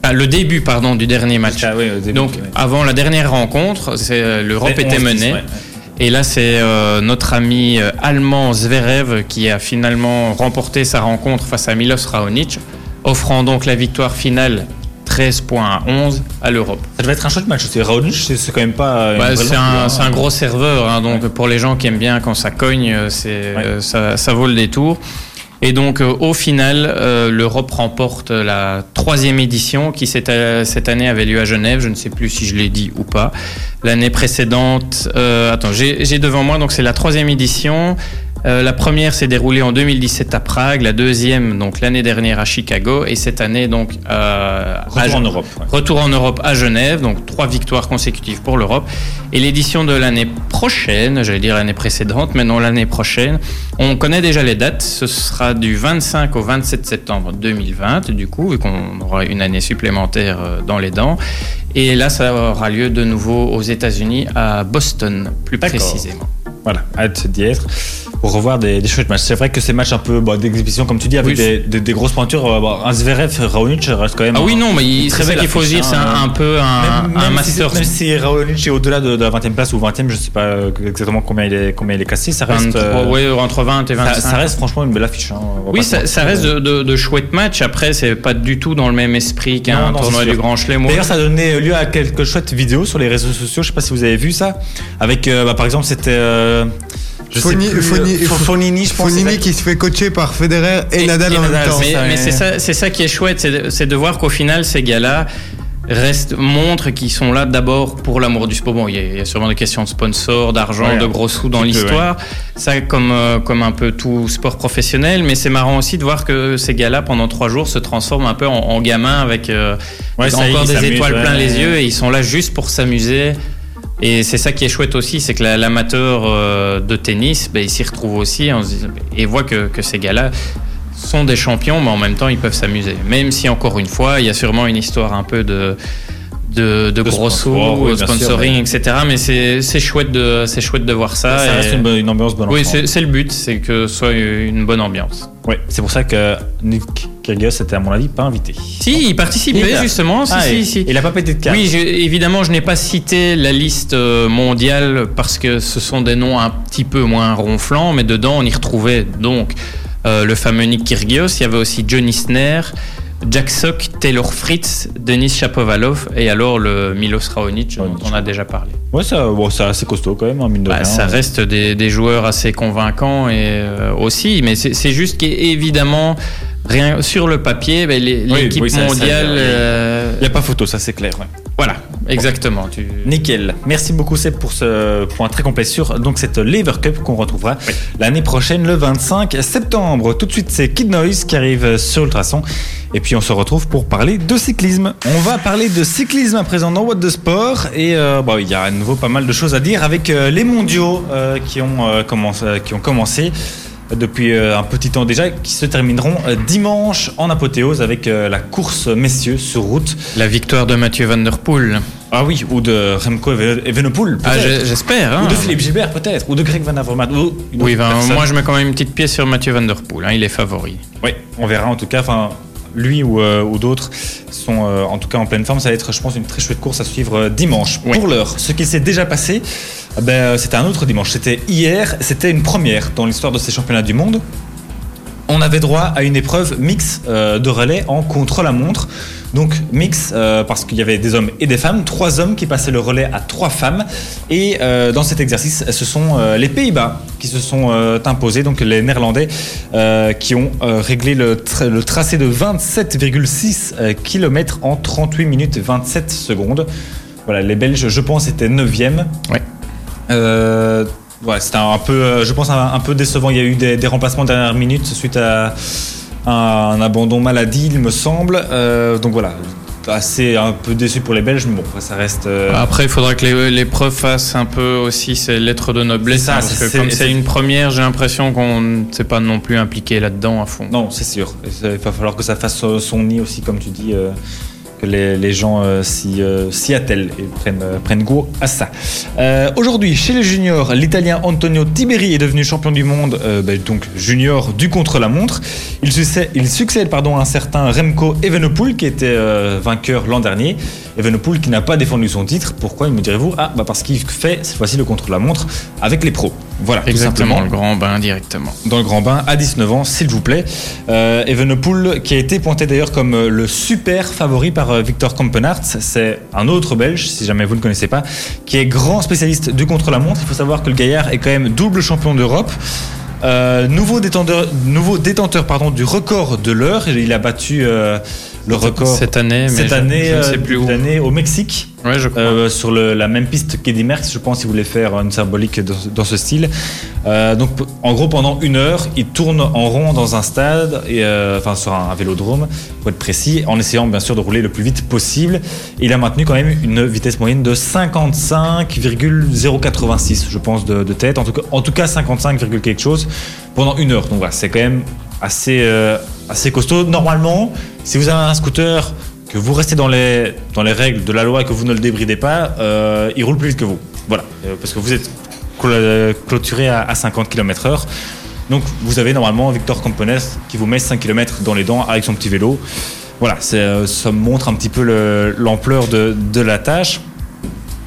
Ah, le début, pardon, du dernier match. Ah, oui, au début, Donc, avant la dernière rencontre, euh, l'Europe C'est était 11-10, menée. ouais. Et là, c'est euh, notre ami euh, allemand Zverev qui a finalement remporté sa rencontre face à Milos Raonic, offrant donc la victoire finale 13 points à 11 à l'Europe. Ça devait être un chouette match aussi. Raonic, c'est c'est quand même pas. Bah, c'est un, c'est un gros serveur, hein, donc pour les gens qui aiment bien quand ça cogne, c'est, euh, ça, ça vaut le détour. Et donc euh, au final, euh, l'Europe remporte la troisième édition qui cette, euh, cette année avait lieu à Genève. Je ne sais plus si je l'ai dit ou pas. L'année précédente, euh, attends, j'ai j'ai devant moi donc c'est la troisième édition. Euh, la première s'est déroulée en 2017 à Prague, la deuxième donc l'année dernière à Chicago et cette année donc euh, à Retour en Gen- Europe. ouais. Retour en Europe à Genève, donc trois victoires consécutives pour l'Europe. Et l'édition de l'année prochaine, j'allais dire l'année précédente, mais non l'année prochaine, on connaît déjà les dates. Ce sera du 25 au 27 septembre 2020, du coup, vu qu'on aura une année supplémentaire euh, dans les dents. Et là, ça aura lieu de nouveau aux États-Unis, à Boston, plus précisément. Voilà, hâte d'y être pour revoir des, des chouettes matchs. C'est vrai que ces matchs un peu bah, d'exhibition, comme tu dis, avec Oui, des, des- des grosses pointures, euh, bah, un Zverev, Raonic reste quand même. Ah oui, non, mais il- belle qu'il faut dire, c'est hein. un, un peu un, Même, un même master. si, même si Raonic est au-delà de, de la 20e place ou 20e, je sais pas euh, exactement combien il est, combien il est cassé, ça reste. 23, euh, ouais, entre 20 et 25. ça, ça reste franchement une belle affiche. hein, Oui, ça, reste de, de- de chouettes matchs. Après, c'est pas du tout dans le même esprit qu'un tournoi du. Grand Chelem. D'ailleurs, ça a donné lieu à quelques chouettes vidéos sur les réseaux sociaux. Je sais pas si vous avez vu ça. Avec, euh, bah, par exemple, c'était. Euh, je plus, euh, Fonini, je pense. Fonini qui se fait coacher par Federer et, Et- Nadal et en même Nadal, temps. mais c'est ça, c'est ça qui est chouette, c'est de, voir qu'au final, ces gars-là restent, montrent qu'ils sont là d'abord pour l'amour du sport. Bon, il y, a, il y a sûrement des questions de sponsors, d'argent, Ouais, de gros sous dans l'histoire. Ça, comme, euh, comme un peu tout sport professionnel. Mais c'est marrant aussi de voir que ces gars-là, pendant trois jours, se transforment un peu en, en gamins avec euh, Ouais, encore des étoiles ouais. plein les yeux et ils sont là juste pour s'amuser. Et c'est ça qui est chouette aussi, c'est que la- l'amateur euh, de tennis, ben, il s'y retrouve aussi et voit que, que ces gars-là sont des champions, mais en même temps, ils peuvent s'amuser. Même si, encore une fois, il y a sûrement une histoire un peu de, de, de De gros sous, sponsor, oui, sûr, sponsoring, etc. Mais c'est chouette, de, chouette de voir ça. Ça et- reste une, bonne- une ambiance bonne oui, c'est le but, c'est que ce soit une bonne ambiance. Ouais, c'est pour ça que Nick Kyrgios était à mon avis pas invité. Si, il participait Il justement. Si, Ah, si, et- si. Il a pas pété de câble. Oui, évidemment, je n'ai pas cité la liste euh, mondiale parce que ce sont des noms un petit peu moins ronflants, mais dedans, on y retrouvait donc euh, le fameux Nick Kyrgios, il y avait aussi Johnny Isner, Jack Sock, Taylor Fritz, Denis Shapovalov et alors le Milos Raonic dont on a déjà parlé. Ouais, ça, bon, c'est assez costaud quand même, hein, mine de Bah, rien. ça reste des, des joueurs assez convaincants et euh, aussi, mais c'est juste qu'évidemment, rien sur le papier, ben, les- Oui, l'équipe oui, ça- mondiale, il euh, Il n'y a pas photo, ça c'est clair. ouais. voilà, exactement. Tu... Nickel. Merci beaucoup Seb pour ce point très complet sur donc cette Lever Cup qu'on retrouvera l'année prochaine le 25 septembre. Tout de suite c'est Kid Noise qui arrive sur Ultrason et puis on se retrouve pour parler de cyclisme. On va parler de cyclisme à présent dans What the Sport et euh, bon, il y a à nouveau pas mal de choses à dire avec euh, les mondiaux qui, ont, commencé, qui ont commencé depuis euh, un petit temps déjà, qui se termineront euh, dimanche en apothéose avec euh, la course messieurs sur route. La victoire de Mathieu Van Der Poel. Ah oui, ou de Remco Even- Evenepoel. Ah, j'espère. hein. Ou de Philippe Gilbert peut-être, ou de Greg Van Avermaet. Oui, ben, moi je mets quand même une petite pièce sur Mathieu Van Der Poel. hein, il est favori. Oui, on verra en tout cas. Enfin, lui ou, euh, ou d'autres sont euh, en tout cas en pleine forme. Ça va être, je pense, une très chouette course à suivre euh, dimanche. Oui. Pour l'heure, ce qui s'est déjà passé, eh ben, c'était un autre dimanche. C'était hier. C'était une première dans l'histoire de ces championnats du monde. On avait droit à une épreuve mix euh, de relais en contre-la-montre. Donc mix euh, parce qu'il y avait des hommes et des femmes, trois hommes qui passaient le relais à trois femmes. Et euh, dans cet exercice, ce sont euh, les Pays-Bas qui se sont imposés, donc les Néerlandais qui ont réglé le, tra- le tracé de 27,6 km en 38 minutes et 27 secondes. Voilà, les Belges, je pense, étaient 9e. Ouais. Ouais, c'était un peu, je pense, un, un peu décevant. Il y a eu des, des remplacements de dernière minute suite à un, abandon maladie, il me semble. Euh, donc voilà, assez un peu déçu pour les Belges, mais bon, ça reste. euh, Après, il faudra que les- l'épreuve fasse un peu aussi ses lettres de noblesse. Ça, hein, parce que comme c'est- une première, j'ai l'impression qu'on ne s'est pas non plus impliqué là-dedans à fond. Non, c'est sûr. Il va falloir que ça fasse son nid aussi, comme tu dis, euh, que les, gens euh, s'y euh, s'y attellent et prennent, euh, goût à ça. Aujourd'hui, chez les juniors, l'Italien Antonio Tiberi est devenu champion du monde, ben, donc junior du contre-la-montre. Il succède, pardon, à un certain Remco Evenepoel qui était vainqueur l'an dernier. Evenepoel qui n'a pas défendu son titre. Pourquoi, me direz-vous Ah, bah parce qu'il fait cette fois-ci le contre-la-montre avec les pros. Voilà, tout Exactement, simplement le grand bain directement. dans le grand bain à 19 ans, s'il vous plaît. Euh, Evenepoel, qui a été pointé d'ailleurs comme euh, le super favori par euh, Victor Kampenarts, c'est un autre Belge, si jamais vous ne le connaissez pas, qui est grand spécialiste du contre-la-montre. Il faut savoir que le gaillard est quand même double champion d'Europe. Euh, nouveau détenteur, nouveau détenteur pardon, du record de l'heure. Il a battu euh, le record Cette année, mais cette je- année, je ne sais euh, plus où. cette année au Mexique. Ouais, je crois. Euh, sur le- la même piste qu'Eddie Merckx, je pense, il voulait faire une symbolique dans, dans ce style. Euh, donc, en gros, pendant une heure, il tourne en rond dans un stade, et, euh, enfin sur un, un vélodrome, pour être précis, en essayant bien sûr de rouler le plus vite possible. Il a maintenu quand même une vitesse moyenne de 55,086, je pense, de, de tête. En tout cas, en tout cas 55, quelque chose pendant une heure. Donc voilà, c'est quand même assez, euh, assez costaud. Normalement, si vous avez un scooter que vous restez dans les, dans les règles de la loi et que vous ne le débridez pas, euh, il roule plus vite que vous. Voilà, Euh, parce que vous êtes clôturé à, à 50 km/h. Donc vous avez normalement Victor Compones qui vous met 5 km dans les dents avec son petit vélo. Voilà, euh, ça montre un petit peu le- l'ampleur de la tâche.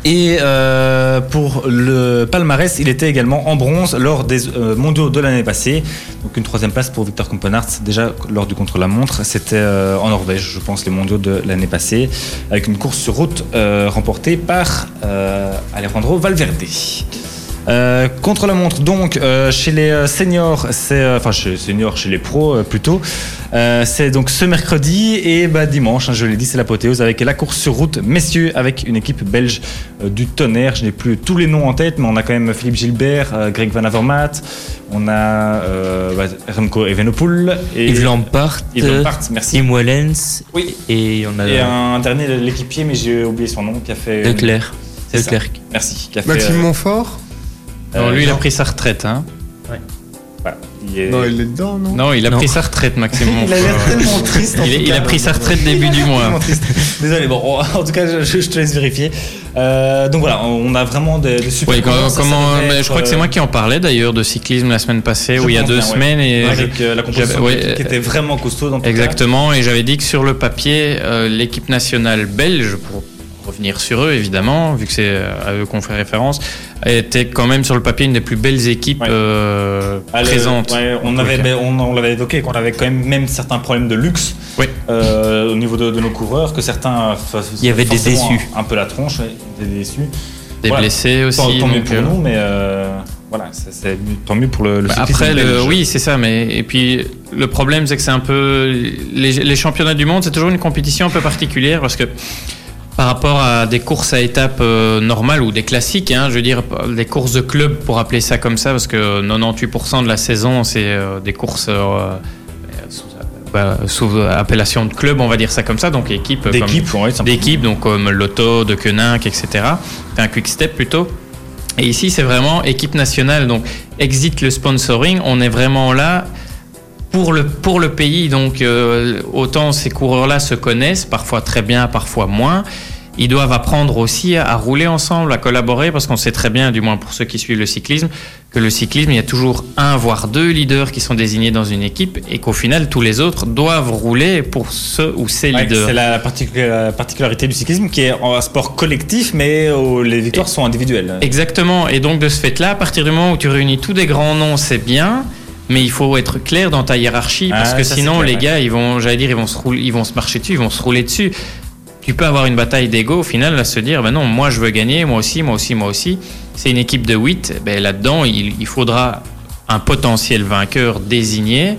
Et euh, pour le palmarès, il était également en bronze lors des euh, mondiaux de l'année passée. Donc une troisième place pour Victor Kompenarts, déjà lors du contre-la-montre. C'était euh, en Norvège, je pense, les mondiaux de l'année passée, avec une course sur route remportée par Alejandro Valverde. Euh, contre la montre, donc euh, chez les euh, seniors, c'est euh, enfin chez les seniors, chez les pros euh, plutôt, euh, c'est donc ce mercredi et bah, dimanche, hein, je l'ai dit, c'est l'apothéose avec la course sur route, messieurs, avec une équipe belge euh, du tonnerre. Je n'ai plus tous les noms en tête, mais on a quand même Philippe Gilbert, euh, Greg Van Avermaet, on a euh, bah, Remco Evenepoel et Yves Lampart, Yves Lampart, merci. Tim Wellens Oui. et on a Et un dernier de l'équipier, mais j'ai oublié son nom, qui a fait. Leclerc. Leclerc. Merci. Qui a fait, Maxime euh, Montfort Non, euh, lui, il a pris sa retraite. Hein. voilà, il est- Non, il est dedans, non Non, il a Non. pris sa retraite, Maxime Il a l'air Montfort. tellement triste. en Il, tout il a cas. pris sa retraite début du mois. Tellement triste. Désolé, bon, on- en tout cas, je, je te laisse vérifier. Euh, donc voilà, on a vraiment des, des super. Oui, comment, courses. Ça, ça comment- devait mais être, je crois que c'est euh, moi qui en parlais d'ailleurs de cyclisme la semaine passée, je ou il y a pense deux bien, ouais. semaines. Et Avec euh, la composition j'avais- ouais, d'équipe qui était vraiment costaud. dans tout cas. Exactement, et j'avais dit que sur le papier, euh, l'équipe nationale belge, pour revenir sur eux évidemment, vu que c'est euh, à eux qu'on fait référence, était quand même sur le papier une des plus belles équipes Ouais. euh, Ah, présentes. ouais, on, avait, on, on l'avait évoqué, qu'on avait quand même, même certains problèmes de luxe Oui. euh, au niveau de, de nos coureurs, que certains. Il y avait des déçus. Un, un peu la tronche, des déçus. Des Voilà. blessés aussi. Tant, tant mieux pour euh, nous, mais euh, voilà, c'est c'est tant mieux pour le, le Bah, Après, le, oui, c'est ça. Mais et puis le problème, c'est que c'est un peu les, les championnats du monde, c'est toujours une compétition un peu particulière parce que par rapport à des courses à étapes euh, normales ou des classiques, hein, je veux dire des courses de club pour appeler ça comme ça, parce que 98% de la saison, c'est euh, des courses. euh, sous, bah, sous appellation de club, on va dire ça comme ça, donc équipe d'équipe, ouais, donc comme Lotto, de Koenig, etc. C'est un quick step plutôt. Et ici, c'est vraiment équipe nationale. Donc, exit le sponsoring. On est vraiment là pour le, pour le pays. Donc, euh, autant ces coureurs-là se connaissent, parfois très bien, parfois moins. Ils doivent apprendre aussi à, à rouler ensemble, à collaborer, parce qu'on sait très bien, du moins pour ceux qui suivent le cyclisme, que le cyclisme, il y a toujours un, voire deux leaders qui sont désignés dans une équipe, et qu'au final, tous les autres doivent rouler pour ceux ou ces Ouais, leaders. c'est la particula- la particularité du cyclisme qui est un sport collectif, mais où les victoires sont individuelles. Exactement. Et donc de ce fait-là, à partir du moment où tu réunis tous des grands noms, c'est bien. Mais il faut être clair dans ta hiérarchie parce Ah, que ça, sinon clair, les ouais. gars ils vont, j'allais dire, ils vont se rouler, ils vont se marcher dessus, ils vont se rouler dessus. Tu peux avoir une bataille d'ego au final à se dire, ben non, moi je veux gagner, moi aussi, moi aussi, moi aussi. C'est une équipe de 8, ben là-dedans il, il faudra un potentiel vainqueur désigné.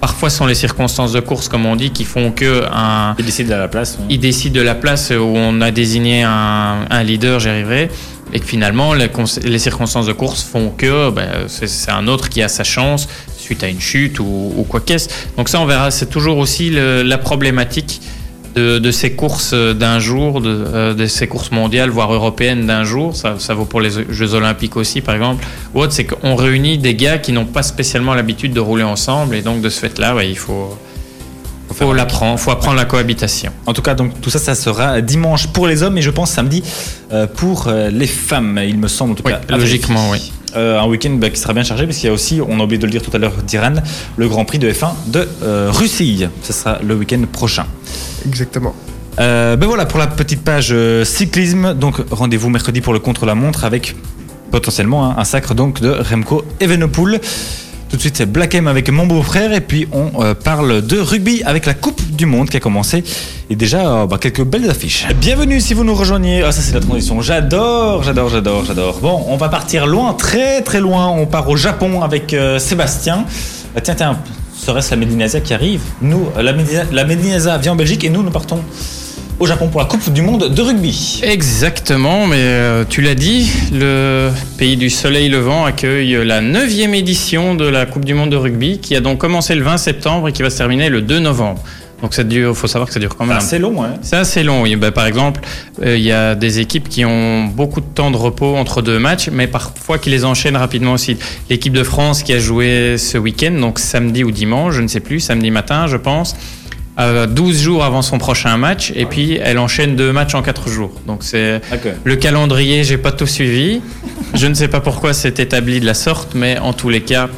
Parfois ce sont les circonstances de course comme on dit qui font que un, Ils décident à la place. ouais. il décide de la place où on a désigné un, un leader, j'y arriverai, et que finalement les, cons- les circonstances de course font que ben, c'est un autre qui a sa chance suite à une chute ou, quoi qu'est-ce. Donc ça, on verra. C'est toujours aussi la problématique de, ces courses d'un jour, de, euh, de ces courses mondiales, voire européennes d'un jour. Ça, vaut pour les Jeux Olympiques aussi, par exemple. Ou autre, c'est qu'on réunit des gars qui n'ont pas spécialement l'habitude de rouler ensemble. Et donc, de ce fait-là, il faut, faut l'apprendre, faut apprendre la cohabitation. En tout cas, donc tout ça, ça sera dimanche pour les hommes et je pense samedi euh, pour euh, les femmes, il me semble en tout Oui, cas. logiquement, vérifier. Euh, un week-end bah, qui sera bien chargé parce qu'il y a aussi, on a oublié de le dire tout à l'heure, d'Iran, le Grand Prix de F1 de euh, Russie. Ce sera le week-end prochain. Exactement. Euh, ben voilà pour la petite page euh, cyclisme. Donc rendez-vous mercredi pour le contre-la-montre avec potentiellement hein, un sacre donc de Remco Evenepoel. Tout de suite c'est Black M avec mon beau-frère et puis on euh, parle de rugby avec la Coupe du Monde qui a commencé et déjà euh, bah, quelques belles affiches. Bienvenue si vous nous rejoignez. Ah ça c'est la transition. J'adore, j'adore, j'adore, j'adore. Bon, on va partir loin, très très loin. On part au Japon avec euh, Sébastien. Tiens tiens, serait-ce la Médinasia qui arrive? Nous, la Médina- la Médinasia vient en Belgique et nous nous partons au Japon pour la Coupe du Monde de rugby. Exactement, mais euh, tu l'as dit, le pays du soleil levant accueille la 9e édition de la Coupe du Monde de rugby qui a donc commencé le 20 septembre et qui va se terminer le 2 novembre. Donc ça dure, faut savoir que ça dure quand même. C'est long, hein C'est assez long. oui. Ben, par exemple, euh, il y a des équipes qui ont beaucoup de temps de repos entre deux matchs, mais parfois qui les enchaînent rapidement aussi. L'équipe de France qui a joué ce week-end, donc samedi ou dimanche, je ne sais plus, samedi matin, je pense, euh, 12 jours avant son prochain match, et puis elle enchaîne deux matchs en 4 jours. Donc c'est le calendrier, j'ai pas tout suivi. Je ne sais pas pourquoi c'est établi de la sorte, mais en tous les cas.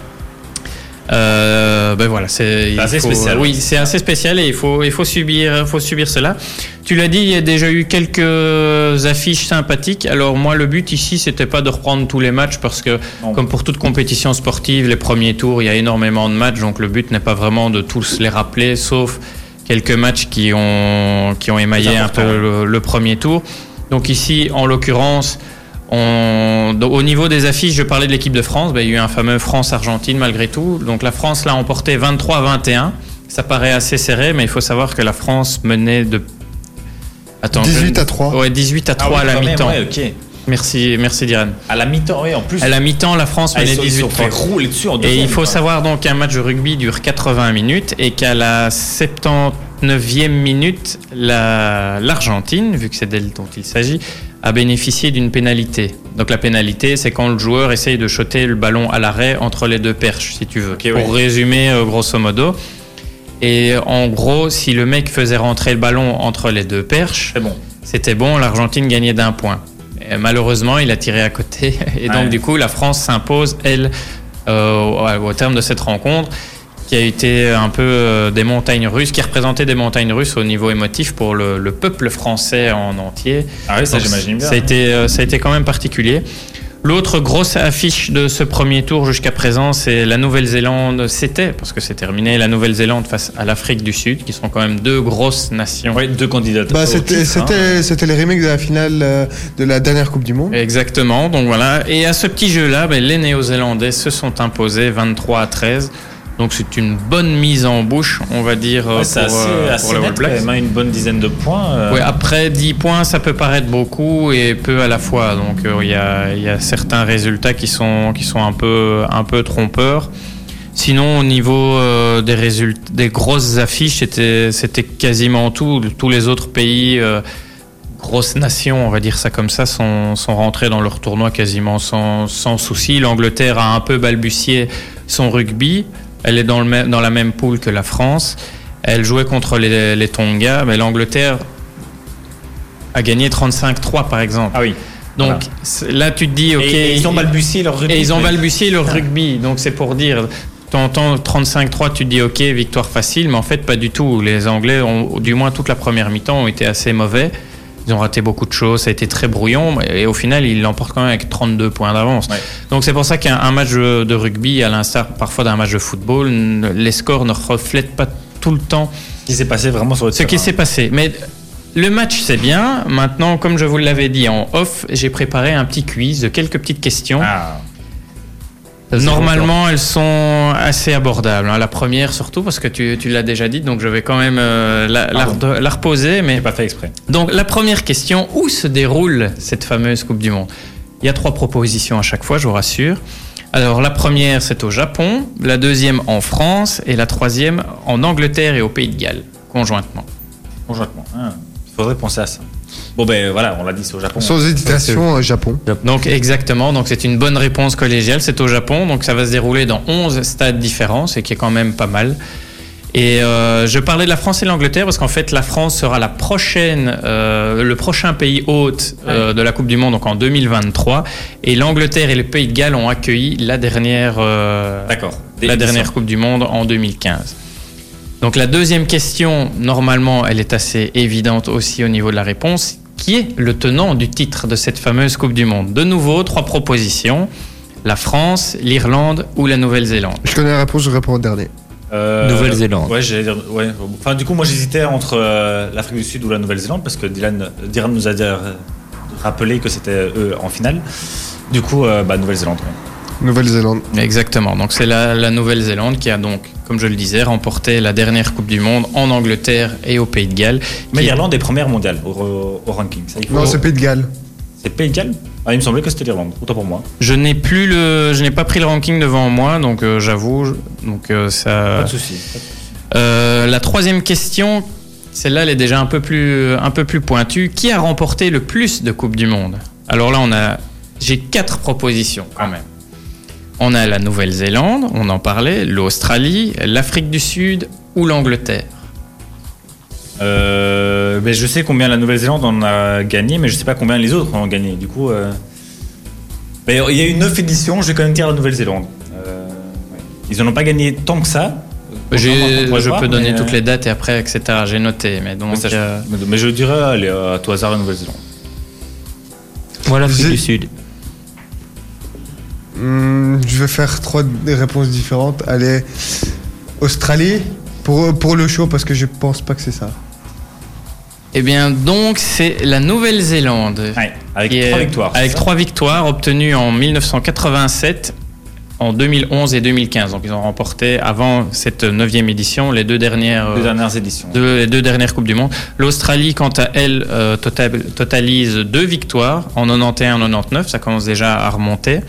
euh, ben voilà, c'est assez faut- spécial. Oui, c'est assez spécial et il faut, il faut subir, faut subir cela. Tu l'as dit, il y a déjà eu quelques affiches sympathiques. Alors moi, le but ici, c'était pas de reprendre tous les matchs parce que, Non. comme pour toute compétition sportive, les premiers tours, il y a énormément de matchs, donc le but n'est pas vraiment de tous les rappeler, sauf quelques matchs qui ont, qui ont émaillé un peu le, le premier tour. Donc ici, en l'occurrence, on- au niveau des affiches, je parlais de l'équipe de France. Ben, il y a eu un fameux France-Argentine malgré tout. Donc la France l'a emporté 23-21. Ça paraît assez serré, mais il faut savoir que la France menait de. Attends, 18 je- à 3. Ouais, 18 à 3 à la mi-temps. Ah Ouais, ok. Merci, merci Diran. À la mi-temps, oui, en plus. À la mi-temps, la France Ah, menait sont- ils 18 sont fait 3. rouler dessus en Et deuxième, il faut quoi. savoir donc qu'un match de rugby dure 80 minutes et qu'à la 79e minute, la- l'Argentine, vu que c'est d'elle dont il s'agit, a bénéficié d'une pénalité. Donc la pénalité, c'est quand le joueur essaye de shotter le ballon à l'arrêt entre les deux perches, si tu veux. Pour résumer euh, grosso modo. Et en gros, si le mec faisait rentrer le ballon entre les deux perches, bon. c'était bon, l'Argentine gagnait d'un point. Et malheureusement, il a tiré à côté. [LAUGHS] Et donc, Ouais. du coup, la France s'impose, elle, euh, au, terme de cette rencontre, qui a été un peu euh, des montagnes russes, qui représentait des montagnes russes au niveau émotif pour le, le peuple français en entier. Ah oui, ça j'imagine bien. Ça a, été, euh, ça a été quand même particulier. L'autre grosse affiche de ce premier tour jusqu'à présent, c'est la Nouvelle-Zélande. C'était, parce que c'est terminé, la Nouvelle-Zélande face à l'Afrique du Sud, qui sont quand même deux grosses nations. Oui, deux candidats. Bah, c'était, hein. c'était, c'était les remakes de la finale euh, de la dernière Coupe du Monde. Exactement, donc voilà. Et à ce petit jeu-là, ben, les Néo-Zélandais se sont imposés 23 à 13. Donc c'est une bonne mise en bouche, on va dire, Ouais, pour, assez, euh, assez pour les All quand Blacks. même, hein, une bonne dizaine de points. euh. Ouais, après 10 points, ça peut paraître beaucoup et peu à la fois. Donc euh, il y, a, il y a certains résultats qui sont, qui sont un, peu, un peu trompeurs. Sinon, au niveau euh, des résultats, des grosses affiches, c'était, c'était quasiment tout. Tous les autres pays, grosses nations, on va dire ça comme ça, sont, sont rentrés dans leur tournoi quasiment sans, sans souci. L'Angleterre a un peu balbutié son rugby. Elle est dans, le même- dans la même poule que la France. Elle jouait contre les, les Tonga, mais l'Angleterre a gagné 35-3 par exemple. Ah oui. Donc Voilà. là tu te dis ok. Et, ils ont balbutié leur rugby. Et ils ont balbutié leur rugby, donc c'est pour dire. T'entends 35-3, tu te dis ok, victoire facile, mais en fait pas du tout. Les Anglais, ont, du moins toute la première mi-temps, ont été assez mauvais. Ils ont raté beaucoup de choses, ça a été très brouillon, et au final, ils l'emportent quand même avec 32 points d'avance. Ouais. Donc c'est pour ça qu'un un match de rugby, à l'instar parfois d'un match de football, les scores ne reflètent pas tout le temps Ce qui s'est passé vraiment sur le ce qui s'est passé. Mais le match, c'est bien. Maintenant, comme je vous l'avais dit en off, j'ai préparé un petit quiz de quelques petites questions. Ah. Normalement, elles sont assez abordables. hein. La première, surtout, parce que tu, tu l'as déjà dit, donc je vais quand même euh, la, la, la reposer. Mais pas fait exprès. donc, la première question où se déroule cette fameuse Coupe du Monde? Il y a trois propositions à chaque fois, je vous rassure. Alors la première c'est au Japon, la deuxième en France et la troisième en Angleterre et au Pays de Galles, conjointement. Conjointement. Il faudrait penser à ça. Bon, ben voilà, on l'a dit, c'est au Japon. Sans hésitation, euh, Japon. Donc exactement, donc c'est une bonne réponse collégiale, c'est au Japon, donc ça va se dérouler dans 11 stades différents, ce qui est quand même pas mal. Et euh, je parlais de la France et l'Angleterre parce qu'en fait la France sera la prochaine, euh, le prochain pays hôte euh, de la Coupe du Monde donc en 2023 et l'Angleterre et le Pays de Galles ont accueilli la dernière, euh, D'accord. la dernière Coupe du Monde en 2015. Donc la deuxième question, normalement, elle est assez évidente aussi au niveau de la réponse. Qui est le tenant du titre de cette fameuse Coupe du Monde? De nouveau, trois propositions. La France, l'Irlande ou la Nouvelle-Zélande? Je connais la réponse, je réponds au dernier. Euh, Nouvelle-Zélande. Ouais, j'allais dire. Ouais. Enfin, du coup, moi, j'hésitais entre euh, l'Afrique du Sud ou la Nouvelle-Zélande parce que Dylan, Dylan nous a déjà rappelé que c'était eux en finale. Du coup, euh, bah, Nouvelle-Zélande. ouais. Nouvelle-Zélande. Exactement. Donc c'est la, la Nouvelle-Zélande qui a donc, comme je le disais, remporté la dernière Coupe du Monde en Angleterre et au Pays de Galles. Mais l'Irlande est première mondiale au, au ranking. Ça, il faut- Non, c'est Pays de Galles. c'est Pays de Galles ah, Il me semblait que c'était l'Irlande. Autant pour moi. Je n'ai plus le, je n'ai pas pris le ranking devant moi, donc euh, j'avoue. Donc euh, Pas ça. de souci. Euh, la troisième question, celle-là, elle est déjà un peu plus, un peu plus pointue. Qui a remporté le plus de Coupes du Monde? Alors là, on a, j'ai quatre propositions quand même. On a la Nouvelle-Zélande, on en parlait, l'Australie, l'Afrique du Sud ou l'Angleterre. Euh, ben, je sais combien la Nouvelle-Zélande en a gagné, mais je sais pas combien les autres en ont gagné. Du coup, euh, ben, il y a eu 9 éditions, je vais quand même dire la Nouvelle-Zélande. Euh, ouais. Ils en ont pas gagné tant que ça. Pourrait je voir, peux donner mais- toutes les dates et après, etc. J'ai noté, mais donc. Mais, ça, euh, mais je dirais, allez, à tout hasard, la Nouvelle-Zélande. Moi, l'Afrique du Sud. Hmm, je vais faire trois réponses différentes. Allez, Australie pour, pour le show parce que je pense pas que c'est ça. Eh bien, donc, c'est la Nouvelle-Zélande. Ouais, avec qui est- trois victoires. Avec trois victoires obtenues en 1987, en 2011 et 2015. Donc, ils ont remporté avant cette neuvième édition les deux dernières. Deux dernières éditions. deux- les deux dernières Coupes du Monde. L'Australie, quant à elle, euh, total- totalise deux victoires en 91 99. Ça commence déjà à remonter.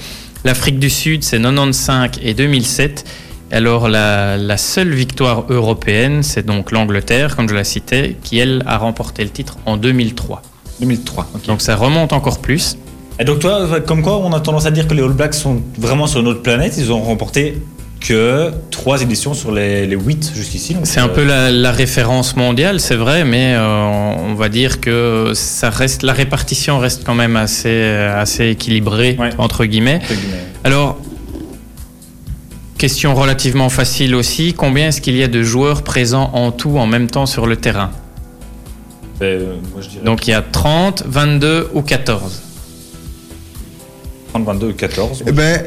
L'Afrique du Sud, c'est 95 et 2007. Alors, la, la seule victoire européenne, c'est donc l'Angleterre, comme je la citais, qui, elle, a remporté le titre en 2003. 2003. ok. Donc, ça remonte encore plus. Et donc toi, comme quoi, on a tendance à dire que les All Blacks sont vraiment sur une autre planète. Ils ont remporté que trois éditions sur les, les 8 jusqu'ici. C'est un euh, peu la, la référence mondiale, c'est vrai, mais euh, on va dire que ça reste, la répartition reste quand même assez, assez équilibrée, Ouais. entre guillemets. entre guillemets. Alors, question relativement facile aussi, combien est-ce qu'il y a de joueurs présents en tout en même temps sur le terrain? Ben, euh, moi, je dirais Donc il y a 30, 22 ou 14 30, 22, 14. Eh ben,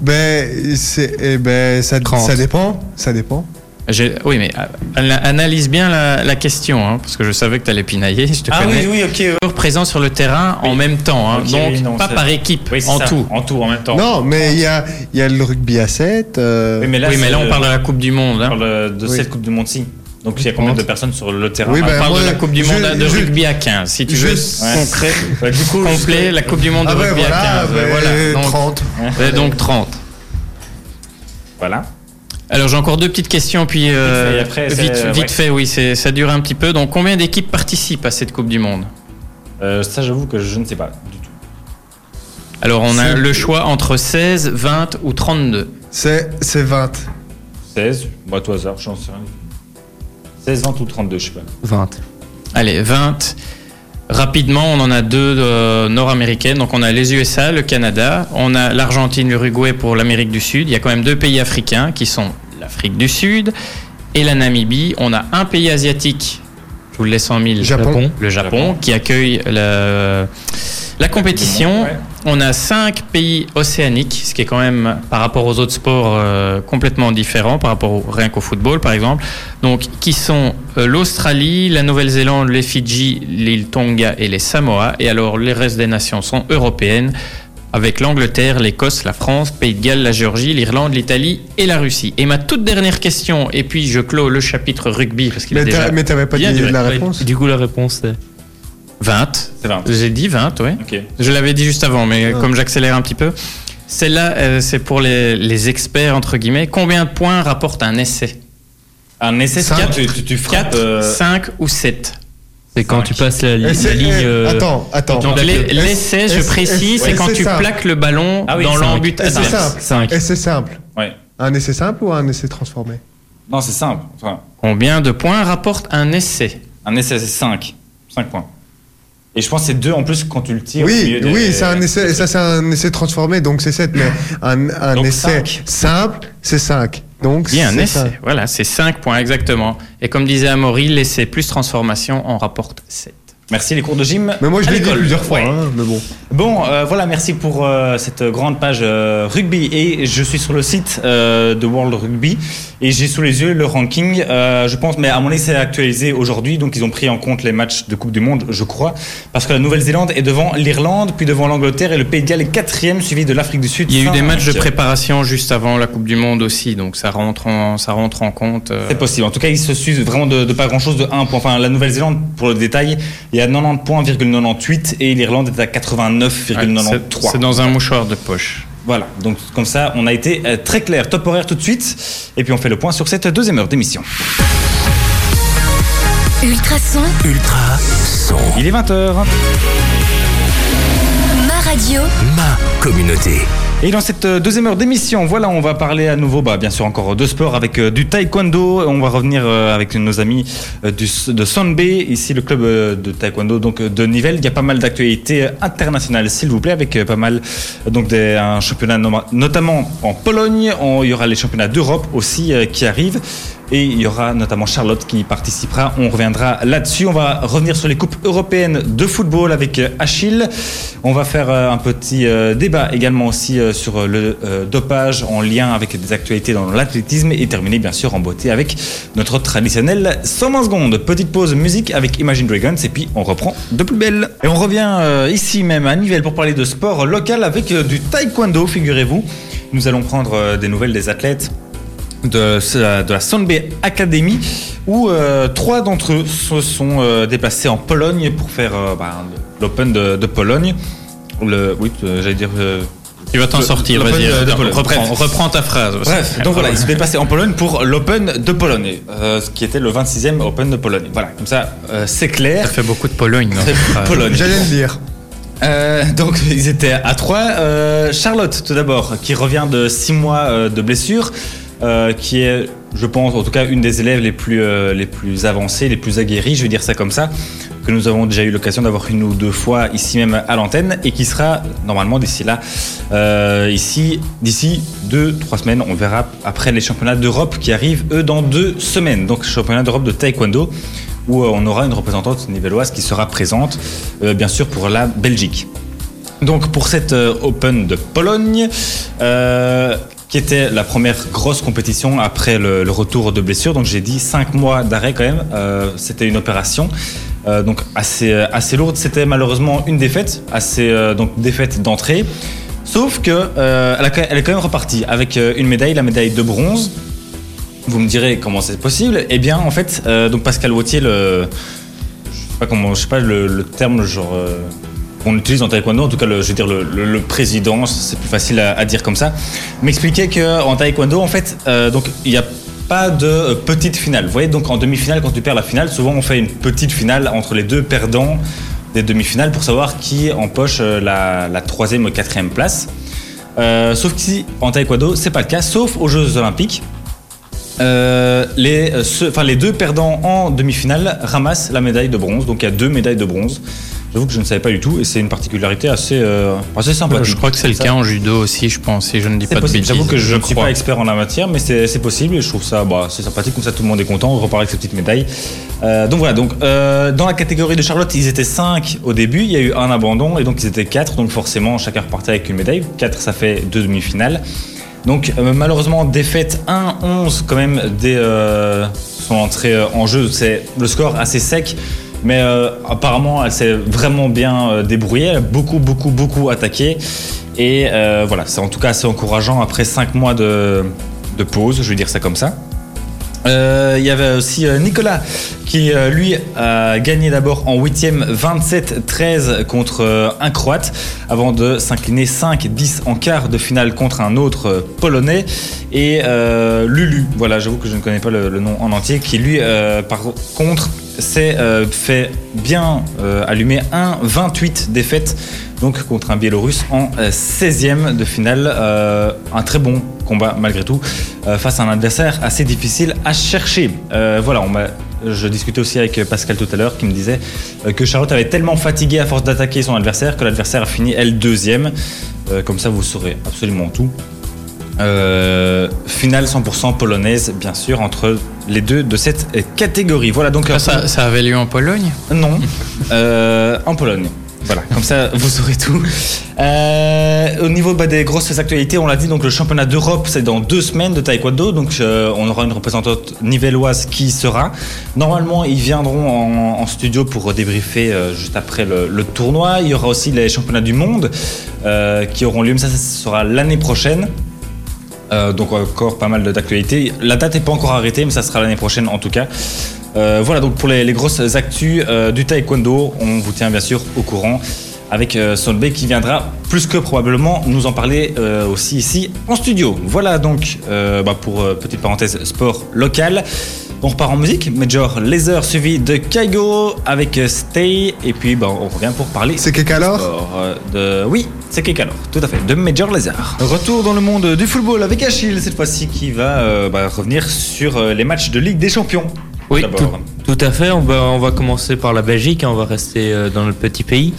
ben, c'est, eh ben, ça, 30. ça dépend. Ça dépend. J'ai- Oui, mais euh, ana- analyse bien la, la question, hein, parce que je savais que tu allais pinailler, je te Ah connais. oui, oui, ok. ouais. Joueurs présents sur le terrain en même temps, hein, donc oui, non, pas c'est- par équipe, Oui, c'est en ça, tout. En tout, en même temps. Non, mais il y a, il y a le rugby à 7. euh, Oui, mais là, oui, mais c'est là on le- parle de la Coupe du Monde. on hein. parle de Oui. cette Coupe du Monde-ci. Donc il y a combien de personnes sur le terrain Oui, Ah, ben, On parle moi, de la Coupe du je- Monde de je- rugby à 15. Si tu je- veux Ouais. concret, Ouais, du coup, complet, la Coupe du Monde de ah ben rugby voilà, à 15. ben, voilà. Donc, 30. ouais, donc 30. Voilà. Alors j'ai encore deux petites questions, puis euh, Vite fait, et après, c'est- vite, vite ouais. fait, oui, ça dure un petit peu. Donc combien d'équipes participent à cette Coupe du Monde? Euh, ça, j'avoue que je ne sais pas du tout. Alors on a le choix entre 16, 20 ou 32. C'est, c'est 20. 16, moi, tout hasard, j'en sais rien. 16, 20 ou 32, je sais pas. 20. Allez, 20. Rapidement, on en a deux euh, nord-américaines. Donc, on a les USA, le Canada. On a l'Argentine, l'Uruguay pour l'Amérique du Sud. Il y a quand même deux pays africains qui sont l'Afrique du Sud et la Namibie. On a un pays asiatique, je vous le laisse en mille, Japon. le Japon, Japon. qui accueille la, la compétition. Ouais. On a cinq pays océaniques, ce qui est quand même par rapport aux autres sports euh, complètement différent, par rapport au- rien qu'au football par exemple. Donc, qui sont euh, l'Australie, la Nouvelle-Zélande, les Fidji, l'île Tonga et les Samoa. Et alors, les restes des nations sont européennes, avec l'Angleterre, l'Écosse, la France, Pays de Galles, la Géorgie, l'Irlande, l'Italie et la Russie. Et ma toute dernière question, et puis je clôt le chapitre rugby parce qu'il est déjà mais t'avais pas bien dit la réponse Du coup, la réponse est 20. C'est 20. J'ai dit 20, oui. Ok. Je l'avais dit juste avant, mais Ah. comme j'accélère un petit peu. Celle-là, euh, c'est pour les, les experts, entre guillemets. Combien de points rapporte un essai? Un essai, Cinq. tu, tu, tu frappes. 4, euh, 5 ou 7 C'est quand tu passes la, la ligne. eh, euh, attends, attends. l'essai, je précise, c'est quand tu simple? plaques le ballon Ah oui, dans l'embut c'est adverse. simple? Cinq. Et c'est simple? Ouais. Un essai simple ou un essai transformé? Non, c'est simple. Enfin, Combien de points rapporte un essai? Un essai, c'est 5. 5 points. Et je pense que c'est 2 en plus quand tu le tires. Oui, des- oui, c'est un essai. Et ça, c'est un essai transformé, donc c'est 7. Mais un, un Donc essai cinq. simple, c'est 5. Donc Bien, un c'est essai. Voilà, c'est 5 points exactement. Et comme disait Amaury, l'essai plus transformation en rapporte 7. Merci les cours de gym. Mais moi, je l'ai dit plusieurs fois. Ouais. hein, mais bon. Bon, euh, voilà, merci pour euh, cette grande page euh, rugby. Et je suis sur le site euh, de World Rugby et j'ai sous les yeux le ranking. euh, je pense, mais à mon avis, c'est actualisé aujourd'hui. Donc, ils ont pris en compte les matchs de Coupe du Monde, je crois. Parce que la Nouvelle-Zélande est devant l'Irlande, puis devant l'Angleterre et le Pays de Galles est quatrième, suivi de l'Afrique du Sud. Il y a eu des matchs de préparation juste avant la Coupe du Monde aussi, donc ça rentre en, ça rentre en compte. euh. C'est possible. En tout cas, ils se suivent vraiment de, de pas grand chose, de 1 point. Enfin, la Nouvelle-Zélande, pour le détail, il y a 90 points, 98 et l'Irlande est à 89,93. Ouais, c'est- dans un mouchoir de poche. Voilà, donc comme ça, on a été euh, très clair. Top horaire tout de suite. Et puis on fait le point sur cette deuxième heure d'émission. Ultrason, Ultra son. Il est 20h. ma radio, Ma communauté. Et dans cette euh, deuxième heure d'émission, voilà, on va parler à nouveau, bah, bien sûr, encore de sport avec euh, du taekwondo. On va revenir euh, avec nos amis de Sonbe, ici le club de taekwondo donc de Nivelles. Il y a pas mal d'actualités internationales, s'il vous plaît, avec pas mal donc championnat notamment en Pologne. Il y aura les championnats d'Europe aussi qui arrivent. Et il y aura notamment Charlotte qui participera. On reviendra là-dessus. On va revenir sur les coupes européennes de football avec euh, Achille. On va faire euh, un petit euh, débat également aussi sur le dopage en lien avec des actualités dans l'athlétisme et terminer bien sûr en beauté avec notre traditionnel 120 secondes. Petite pause musique avec Imagine Dragons et puis on reprend de plus belle. Et on revient ici même à Nivelles pour parler de sport local avec du taekwondo, figurez-vous. Nous allons prendre des nouvelles des athlètes de, la Sonbe Academy où euh, trois d'entre eux se sont euh, déplacés en Pologne pour faire euh, bah, l'Open de, de Pologne. Le, oui, euh, j'allais dire. euh, Tu vas t'en sortir, vas-y. Reprends, ta phrase. Bref, donc voilà, ils se [LAUGHS] sont déplacés en Pologne pour l'Open de Pologne, euh, ce qui était le 26e Open de Pologne. Voilà, comme ça, euh, c'est clair. Ça fait beaucoup de Pologne. cette phrase. Pologne. J'allais le dire. Euh, donc [LAUGHS] ils étaient à trois. Euh, Charlotte, tout d'abord, qui revient de six mois euh, de blessure, euh, qui est, je pense, en tout cas, une des élèves les plus, euh, les plus avancées, les plus aguerries, je vais dire ça comme ça, que nous avons déjà eu l'occasion d'avoir une ou deux fois ici même à l'antenne, et qui sera normalement d'ici là, euh, ici, d'ici deux, trois semaines, on verra après les championnats d'Europe qui arrivent, eux, dans deux semaines. Donc championnat d'Europe de taekwondo où euh, on aura une représentante nivelloise qui sera présente, bien sûr, pour la Belgique. Donc pour cette Open de Pologne, qui était la première grosse compétition après le, retour de blessure, donc j'ai dit 5 mois d'arrêt quand même, euh, c'était une opération. euh, donc assez, euh, assez lourde, c'était malheureusement une défaite, assez donc défaite d'entrée, sauf que elle, est quand même repartie avec une médaille, la médaille de bronze. Vous me direz comment c'est possible Eh bien, en fait, donc Pascal Wautier, le, je sais pas comment, je sais pas le, le terme genre qu'on utilise en taekwondo, en tout cas, le, je veux dire le, président, c'est plus facile à, dire comme ça, m'expliquait que en taekwondo, en fait, euh, donc il n'y a pas de euh, petite finale. Vous voyez, donc en demi-finale, quand tu perds la finale, souvent on fait une petite finale entre les deux perdants des demi-finales pour savoir qui empoche euh, la, troisième ou quatrième place. Sauf qu'ici, en taekwondo, c'est pas le cas, sauf aux Jeux Olympiques. Les deux perdants en demi-finale ramassent la médaille de bronze. Donc il y a deux médailles de bronze. J'avoue que je ne savais pas du tout et c'est une particularité assez, euh, assez sympathique. Je crois que c'est le Ça, cas en judo aussi, je pense, si je ne dis pas de possible. bêtises. J'avoue que je ne suis pas expert en la matière, mais c'est possible et je trouve ça bah, c'est sympathique. Comme ça, tout le monde est content. On repart avec ces petites médailles. Euh, donc voilà. Donc euh, dans la catégorie de Charlotte, ils étaient 5 au début. Il y a eu un abandon et donc ils étaient 4 Donc forcément, chacun repartait avec une médaille. 4 ça fait deux demi-finales. Donc euh, malheureusement, défaite 1-11 quand même dès son entrée en jeu. C'est le score assez sec. Mais euh, apparemment, elle s'est vraiment bien euh, débrouillée. Elle a beaucoup, beaucoup, beaucoup attaqué. Et euh, voilà, c'est en tout cas assez encourageant après 5 mois de, pause, je vais dire ça comme ça. Il y avait aussi Nicolas qui, lui, a gagné d'abord en huitième 27-13 contre un Croate avant de s'incliner 5-10 en quart de finale contre un autre Polonais. Et Lulu, voilà, j'avoue que je ne connais pas le, nom en entier, qui lui, par contre, s'est euh, fait bien euh, allumer un 28 défaites donc contre un Biélorusse en euh, 16e de finale. Euh, un très bon combat malgré tout euh, face à un adversaire assez difficile à chercher. Euh, voilà, on je discutais aussi avec Pascal tout à l'heure qui me disait euh, que Charlotte avait tellement fatigué à force d'attaquer son adversaire que l'adversaire a fini elle deuxième. Euh, comme ça, vous saurez absolument tout. Euh, finale 100% polonaise, bien sûr, entre les deux de cette catégorie. Voilà donc Ah, ça, ça avait lieu en Pologne non, [LAUGHS] euh, en Pologne. Voilà, comme ça vous saurez tout. Euh, au niveau bah, des grosses actualités, on l'a dit, donc le championnat d'Europe c'est dans deux semaines de taekwondo, donc euh, on aura une représentante nivelloise qui sera. Normalement, ils viendront en, en studio pour débriefer euh, juste après le, le tournoi. Il y aura aussi les championnats du monde qui auront lieu, mais ça, ça sera l'année prochaine. Euh, donc encore pas mal d'actualités. La date n'est pas encore arrêtée, mais ça sera l'année prochaine en tout cas. Euh, voilà donc pour les, grosses actus euh, du taekwondo, on vous tient bien sûr au courant avec Solbay qui viendra plus que probablement nous en parler aussi ici en studio. Voilà donc bah, pour petite parenthèse sport local. On repart en musique, Major Laser suivi de Kaigo avec Stay et puis bah, on revient pour parler C'est Kek alors sport, euh, de... Oui, c'est Kekalor, tout à fait, de Major Laser. Retour dans le monde du football avec Achille, cette fois-ci, qui va euh, bah, revenir sur euh, les matchs de Ligue des Champions. Oui, tout, tout à fait. On va, on va commencer par la Belgique, hein, on va rester dans le petit pays.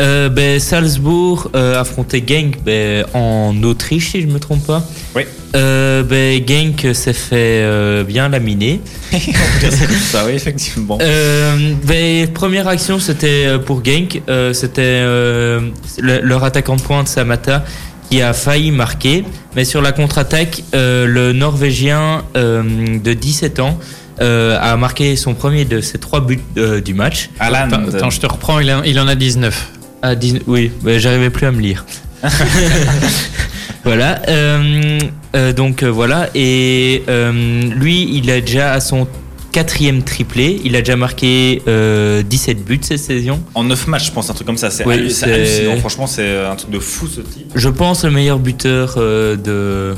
Euh, ben, Salzbourg euh, affrontait Genk ben, en Autriche, si je me trompe pas. Oui. Euh, ben, Genk s'est fait euh, bien laminer. [LAUGHS] ça, oui, [LAUGHS] effectivement. Euh, ben, première action, c'était pour Genk. Euh, c'était euh, le- leur attaquant de pointe, Samata, qui a failli marquer. Mais sur la contre-attaque, euh, le Norvégien euh, de 17 ans euh, a marqué son premier de ses trois buts euh, du match. Alan, Attends, attends, je te reprends, il, en- il en a 19. À 10 oui, j'arrivais plus à me lire. [LAUGHS] voilà. euh, euh, donc euh, voilà. Et lui, il a déjà à son quatrième triplé. Il a déjà marqué euh, 17 buts cette saison. en 9 matchs, je pense, un truc comme ça. C'est hallucinant. Franchement, c'est un truc de fou ce type. Je pense le meilleur buteur de.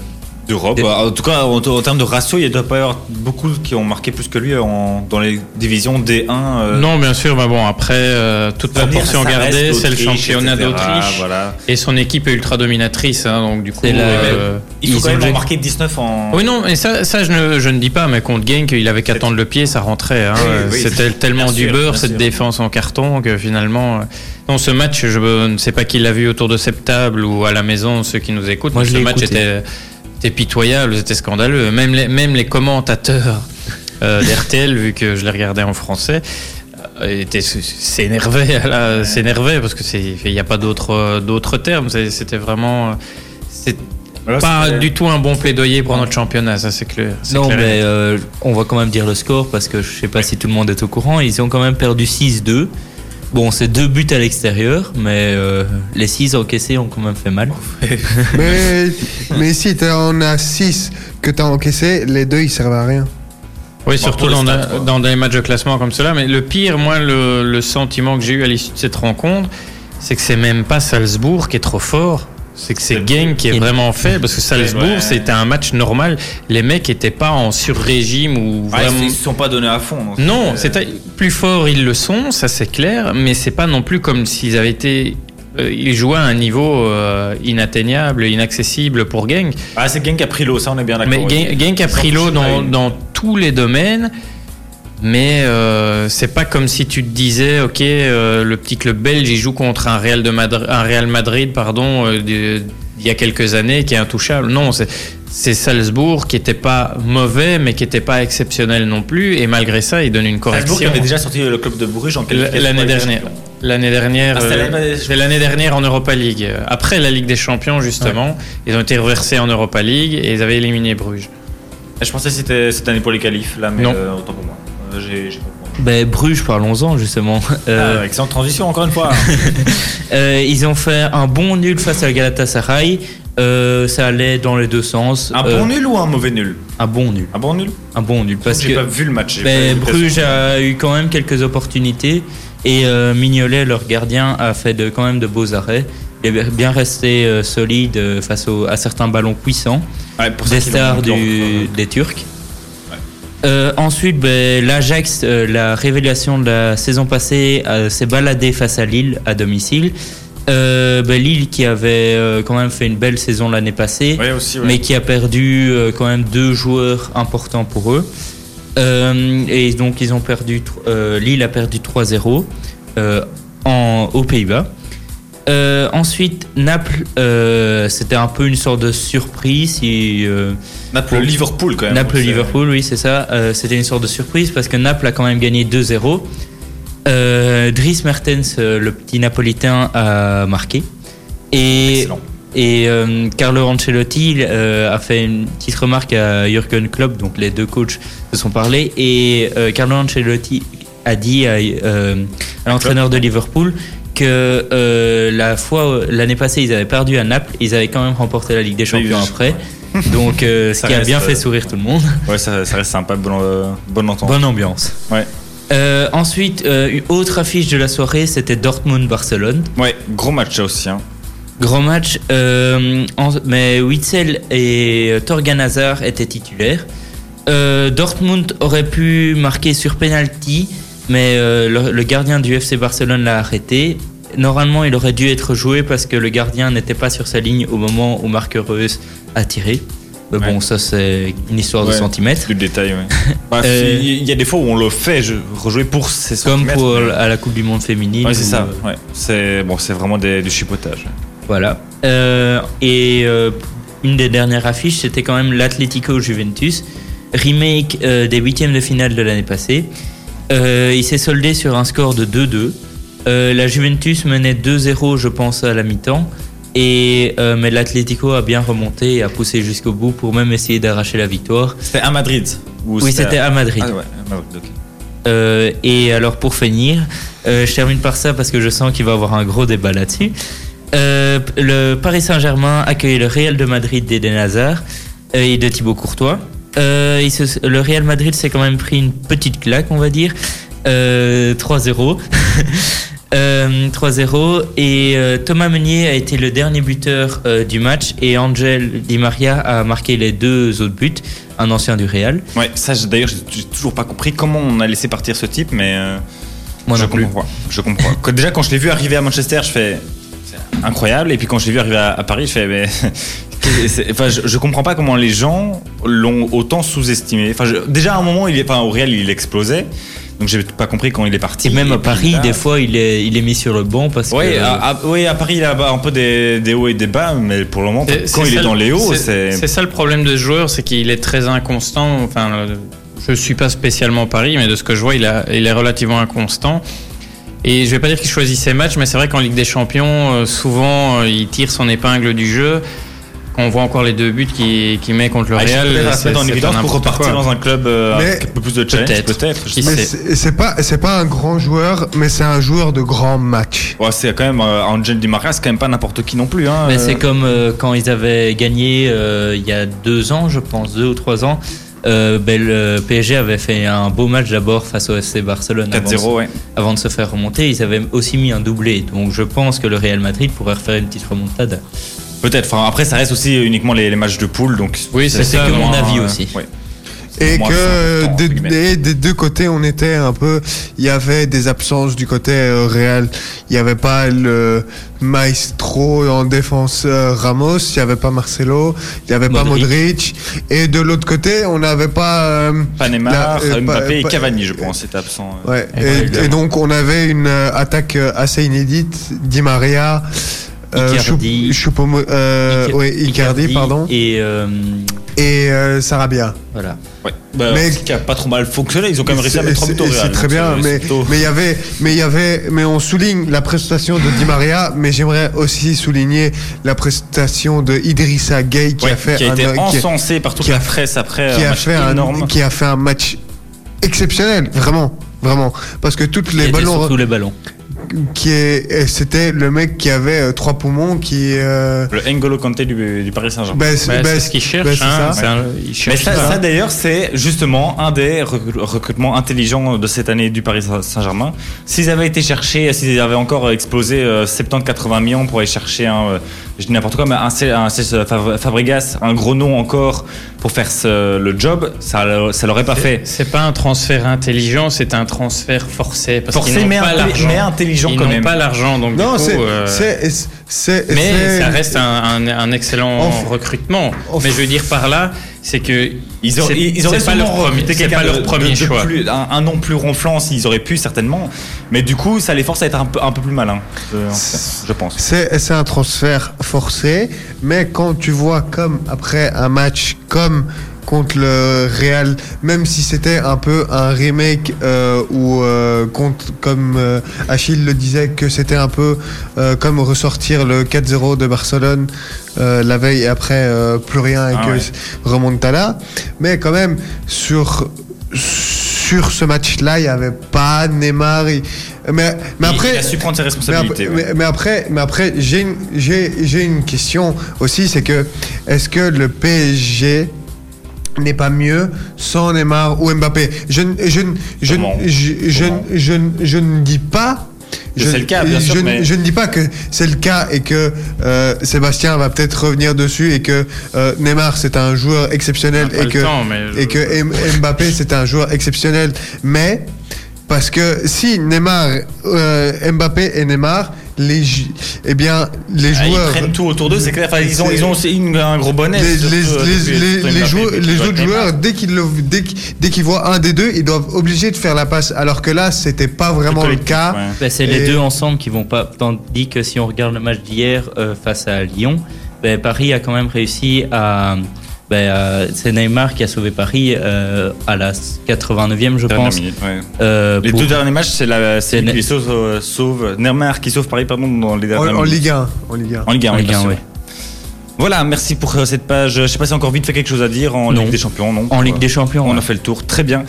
D'Europe. Des- En tout cas, en, en termes de ratio, il ne doit pas y avoir beaucoup qui ont marqué plus que lui en- dans les divisions D1. euh, Non, bien sûr, mais bon, après, euh, toute proportion gardée, c'est le championnat d'Autriche. Voilà. Et son équipe est ultra dominatrice, hein, donc du coup. La- euh, Il faut Ils quand ont même joué- marquer 19 en. Oui, non, mais ça, ça je, ne, je ne dis pas, mais contre Genk, il avait qu'à tendre le pied, ça rentrait. hein. [LAUGHS] Oui, oui, C'était [LAUGHS] tellement du sûr, beurre, cette sûr. défense en carton, que finalement. euh, Non, ce match, je ne sais pas qui l'a vu autour de cette table ou à la maison, ceux qui nous écoutent. Moi, je ce match écouté. était, était pitoyable, c'était scandaleux. Même les, même les commentateurs euh, [LAUGHS] d'RTL, vu que je les regardais en français, euh, s'énervaient là, s'énervaient, parce que il n'y a pas d'autres d'autres termes. C'était vraiment. euh, Voilà, pas c'était- du tout un bon plaidoyer pour notre championnat, ça c'est clair. Non, clair mais euh, on va quand même dire le score parce que je sais pas si tout le monde est au courant. Ils ont quand même perdu 6-2. Bon, c'est deux buts à l'extérieur, mais euh, les 6 encaissés ont quand même fait mal. [LAUGHS] mais, mais si t'en as 6 que t'as encaissé, les deux ils servent à rien. Oui, Bon, surtout dans, stats, dans des matchs de classement comme cela. Mais le pire, moi, le, le sentiment que j'ai eu à l'issue de cette rencontre, c'est que c'est même pas Salzbourg qui est trop fort. C'est que c'est Genk qui est vraiment faible parce que Salzbourg, Ouais. c'était un match normal. Les mecs étaient pas en sur-régime ou Ah, vraiment. ils ne se sont pas donnés à fond. Non, c'est- c'était plus fort, ils le sont, ça c'est clair, mais c'est pas non plus comme s'ils avaient été. euh, ils jouaient à un niveau euh, inatteignable, inaccessible pour Genk. Ah, c'est Genk qui a pris l'eau, ça on est bien d'accord. Mais Gen- Genk a pris l'eau dans, dans tous les domaines. Mais euh, c'est pas comme si tu te disais, ok, euh, le petit club belge, il joue contre un Real, de Madri- un Real Madrid, pardon, il y a quelques années, qui est intouchable. Non, c'est c'est Salzbourg qui était pas mauvais, mais qui était pas exceptionnel non plus. Et malgré ça, il donne une Salzbourg correction. qui avait déjà sorti le club de Bruges en L'année dernière. L'année dernière, Ah, euh, l'année- dernière en Europa League. Après la Ligue des Champions, justement, ils ont été reversés en Europa League et ils avaient éliminé Bruges. Je pensais que c'était cette année pour les qualifs, là, mais Non. euh, autant pour moi. Euh, j'ai compris. Ben, Bruges, parlons-en justement. [LAUGHS] Euh, Ah, excellente transition encore une fois. [LAUGHS] euh, ils ont fait un bon nul face à Galatasaray. Euh, ça allait dans les deux sens. un Euh, bon nul ou un mauvais nul Un bon nul. Un bon nul Un bon nul. Parce J'ai que pas vu le match. j'ai ben, Bruges a eu quand même quelques opportunités. Et euh, Mignolet, leur gardien, a fait de, quand même de beaux arrêts. Il est bien resté euh, solide euh, face au- à certains ballons puissants. Ouais, pour ça des stars du- des Turcs. Euh, ensuite, ben, l'Ajax, euh, la révélation de la saison passée, euh, s'est baladé face à Lille à domicile. Ben, Lille qui avait quand même fait une belle saison l'année passée, Ouais, aussi, ouais. mais qui a perdu quand même deux joueurs importants pour eux. Et donc ils ont perdu, Lille a perdu 3-0 euh, en, aux Pays-Bas. Euh, ensuite, Naples, euh, c'était un peu une sorte de surprise. euh, Naples, le Liverpool quand même. Naples-Liverpool, oui, c'est ça. C'était une sorte de surprise parce que Naples a quand même gagné 2-0. Euh, Dries Mertens, le petit napolitain, a marqué. Et, Excellent. et Carlo Ancelotti a fait une petite remarque à Jürgen Klopp, donc les deux coachs se sont parlé. Et Carlo Ancelotti a dit à, à l'entraîneur de Liverpool que euh, la fois l'année passée ils avaient perdu à Naples, ils avaient quand même remporté la Ligue des Champions Oui, après. [LAUGHS] Donc euh, ce Ça qui a bien euh, fait sourire tout le monde. Ouais, ça, ça reste sympa, bonne, euh, bonne entente. Bonne ambiance. Ouais. Euh, ensuite, euh, une autre affiche de la soirée, c'était Dortmund-Barcelone. Ouais, gros match ça aussi. Hein. Grand match, euh, en- mais Witzel et euh, Torgan Hazard étaient titulaires. Euh, Dortmund aurait pu marquer sur penalty, mais euh, le, le gardien du FC Barcelone l'a arrêté. Normalement, il aurait dû être joué parce que le gardien n'était pas sur sa ligne au moment où Marc Reus a tiré. Mais bon, ça c'est une histoire de centimètres. Du détail, ouais. [LAUGHS] Bah, Euh, Il y a des fois où on le fait je, rejouer pour ses Comme centimètres, pour mais- à la Coupe du Monde féminine. Ouais, c'est ça. euh. C'est bon, vraiment des- du chipotage. Voilà. Euh, et une des dernières affiches, c'était quand même l'Atlético Juventus, remake des huitièmes de finale de l'année passée. Euh, il s'est soldé sur un score de 2-2. Euh, la Juventus menait 2-0, je pense, à la mi-temps. Et, euh, mais l'Atlético a bien remonté et a poussé jusqu'au bout pour même essayer d'arracher la victoire. C'était à Madrid. ou Oui, c'était à Madrid. Ah ouais, à Madrid, ok. Euh, et alors pour finir, euh, je termine par ça parce que je sens qu'il va y avoir un gros débat là-dessus. Le Paris Saint-Germain accueille le Real de Madrid d'Eden Hazard et de Thibaut Courtois. Euh, il se- le Real Madrid s'est quand même pris une petite claque, on va dire. Euh, 3-0. [LAUGHS] Euh, 3-0 et euh, Thomas Meunier a été le dernier buteur du match et Angel Di Maria a marqué les deux autres buts, un ancien du Real. Ouais, ça d'ailleurs, j'ai toujours pas compris comment on a laissé partir ce type, mais Moi je comprends. Je comprends. Déjà, quand je l'ai vu arriver à Manchester, je fais incroyable, et puis quand je l'ai vu arriver à, à Paris, je fais mais Enfin, je, je comprends pas comment les gens l'ont autant sous-estimé. Enfin, je- déjà à un moment, il est, enfin, au Real, il explosait, donc j'ai pas compris quand il est parti. Et même à Paris, là- des fois, il est, il est mis sur le banc parce Ouais, que. à, à- ouais, à Paris, il a un peu des, des hauts et des bas, mais pour le moment, C'est- quand c'est il ça est dans le- les hauts, c'est c'est. c'est ça le problème de ce joueur, c'est qu'il est très inconstant. Enfin, je suis pas spécialement Paris, mais de ce que je vois, il, a, il est relativement inconstant. Et je vais pas dire qu'il choisit ses matchs, mais c'est vrai qu'en Ligue des Champions, euh, souvent, euh, il tire son épingle du jeu. On voit encore les deux buts qu'il qu'il met contre le Ah, il Real, c'est- en évidence pour repartir quoi. dans un club euh, Mais- avec un peu plus de challenge, Peut-être. Qui Mais c'est pas, c'est pas un grand joueur, mais c'est un joueur de grand match. Ouais, c'est quand même euh, Angel Di Maria, c'est quand même pas n'importe qui non plus. Hein, Mais euh. c'est comme euh, quand ils avaient gagné euh, il y a deux ans, je pense, deux ou trois ans. Euh, ben, le PSG avait fait un beau match d'abord face au FC Barcelone avant, 4-0, ouais. avant de se faire remonter. Ils avaient aussi mis un doublé. Donc je pense que le Real Madrid pourrait refaire une petite remontada. Peut-être. Enfin, après, ça reste aussi uniquement les, les matchs de poule, donc. Oui, c'est que mon avis euh, aussi. ouais. Et Moi, que entre guillemets. et des deux côtés, on était un peu. Il y avait des absences du côté euh, Real. Il n'y avait pas le maestro en défense euh, Ramos. Il n'y avait pas Marcelo. Il n'y avait pas Modric. Et de l'autre côté, on n'avait pas. euh, la- euh, Mbappé et Cavani, je pense, étaient absents. euh. Ouais. Et Et, donc on avait une euh, attaque assez inédite. Di Maria. Euh, Icardi. Choup- Choupo- euh, Ica- ouais, Icardi, pardon. Et euh, Et euh, Sarabia. voilà. Ouais. Bah, Mais- ce qui a pas trop mal fonctionné, ils ont quand même réussi à mettre 3 buts au c'est- très donc bien, mais plutôt- mais il y avait, mais il y avait, mais on souligne la prestation de Di Maria, mais j'aimerais aussi souligner la prestation de Idrissa Gueye qui Ouais, a fait qui a un, été qui a- encensé par toute qui a- la presse après qui un a match fait un, qui a fait un match exceptionnel, vraiment. Vraiment. Parce que toutes les Qui ballons sur tous les ballons. Qui est, et c'était le mec qui avait euh, trois poumons qui euh, Le N'Golo Kanté du, du Paris Saint-Germain. bah, c'est- Bah, bah, c'est ce qu'ils cherchent. bah, hein, ça. un- Mais ça, ça. ça, d'ailleurs, c'est justement un des recru- recrutements intelligents de cette année du Paris Saint-Germain. S'ils avaient été cherchés, s'ils avaient encore explosé 70-80 millions pour aller chercher un, euh, je dis n'importe quoi, mais un, un Fab- Fabregas, un gros nom encore pour faire ce- le job, ça, ça l'aurait pas fait. C'est pas un transfert intelligent, c'est un transfert forcé. Parce Forcé, n'ont mais, pas intelli- l'argent. mais intelligent Ils quand n'ont même. pas l'argent, donc Non, du coup, euh, mais ça reste un, un- un excellent recrutement. Mais je veux dire par là, c'est que Ils, auraient- ils auraient pas leur premier, recruté c'est quelqu'un pas de- leur premier de- de choix. plus- un, un nom plus ronflant s'ils auraient pu certainement, mais du coup ça les force à être un peu, un peu plus malins, euh, je pense. C'est un transfert forcé, mais quand tu vois comme après un match comme contre le Real, même si c'était un peu un remake euh, ou euh, contre, comme euh, Achille le disait, que c'était un peu euh, comme ressortir le 4-0 de Barcelone la veille et après plus rien et Ah que ouais. s- remonte à là. Mais quand même, sur, sur ce match-là, il n'y avait pas Neymar. il- Mais, mais après, il a su prendre ses responsabilités. ouais. mais- mais après, mais après j'ai une, j'ai une question aussi, c'est que est-ce que le PSG n'est pas mieux sans Neymar ou Mbappé Je, ne- je, je, je, dis pas. Que je, c'est le cas, bien sûr, mais- je ne dis pas que c'est le cas et que euh, Sébastien va peut-être revenir dessus et que euh, Neymar c'est un joueur exceptionnel et que temps, et que Mbappé c'est un joueur exceptionnel. Mais parce que si Neymar, euh, Mbappé et Neymar, les, eh bien les Ah, ils joueurs, prennent tout autour d'eux, c'est clair. Enfin, ils ont, ils ont aussi une- un gros bonnet. les, les, les- les- les joueurs- autres joueurs, dès qu'ils dès qu'ils dès qu'ils voient un des deux, ils doivent obliger de faire la passe. Alors que là, c'était pas vraiment le cas. ouais. Bah, c'est les deux ensemble qui vont pas. Tandis que si on regarde le match d'hier euh, face à Lyon, bah, Paris a quand même réussi à. Bah, euh, c'est Neymar qui a sauvé Paris euh, à la 89e, je Dernière pense. minute, ouais. euh, Les pour- deux derniers matchs, c'est la, c'est qui sauve, sauve Neymar qui sauve Paris, pardon, dans les En, dernières en minutes. Ligue 1, en Ligue 1. En Ligue 1, En oui, Ligue bien 1, sûr. Voilà, merci pour euh, cette page. Je sais pas si encore vite fait quelque chose à dire en Non. Ligue des Champions, non En Ligue des Champions, On ouais. a fait le tour, très bien.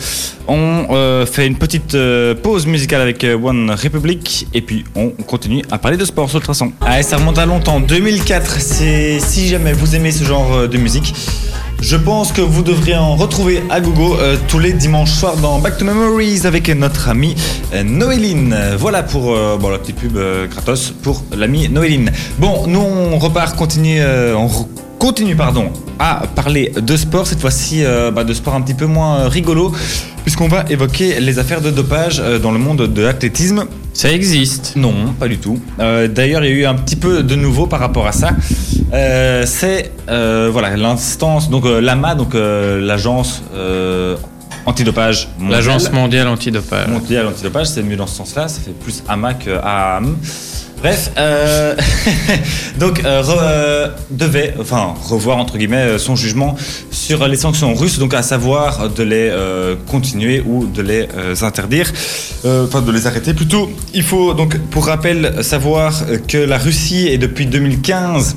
On euh, fait une petite euh, pause musicale avec One Republic et puis on continue à parler de sport sur le traçon. Ah, ça remonte à longtemps, 2004. C'est si jamais vous aimez ce genre de musique. Je pense que vous devriez en retrouver à Gogo euh, tous les dimanches soirs dans Back to Memories avec notre amie euh, Noéline. Voilà pour euh, bon, la petite pub gratos pour l'amie Noéline. Bon, nous on repart, continue, on continue pardon, à parler de sport, cette fois-ci bah, de sport un petit peu moins rigolo, puisqu'on va évoquer les affaires de dopage dans le monde de l'athlétisme. Ça existe. Non, pas du tout. Euh, D'ailleurs, il y a eu un petit peu de nouveau par rapport à ça. Euh, c'est euh, voilà l'instance, donc l'AMA, donc l'agence antidopage mondiale. L'Agence mondiale antidopage. mondiale antidopage, c'est mieux dans ce sens-là. Ça fait plus AMA que AM. Bref, euh, [LAUGHS] donc euh, euh, devait, revoir entre guillemets son jugement sur les sanctions russes, donc à savoir de les continuer ou de les interdire, enfin de les arrêter plutôt. Il faut donc pour rappel savoir que la Russie est depuis 2015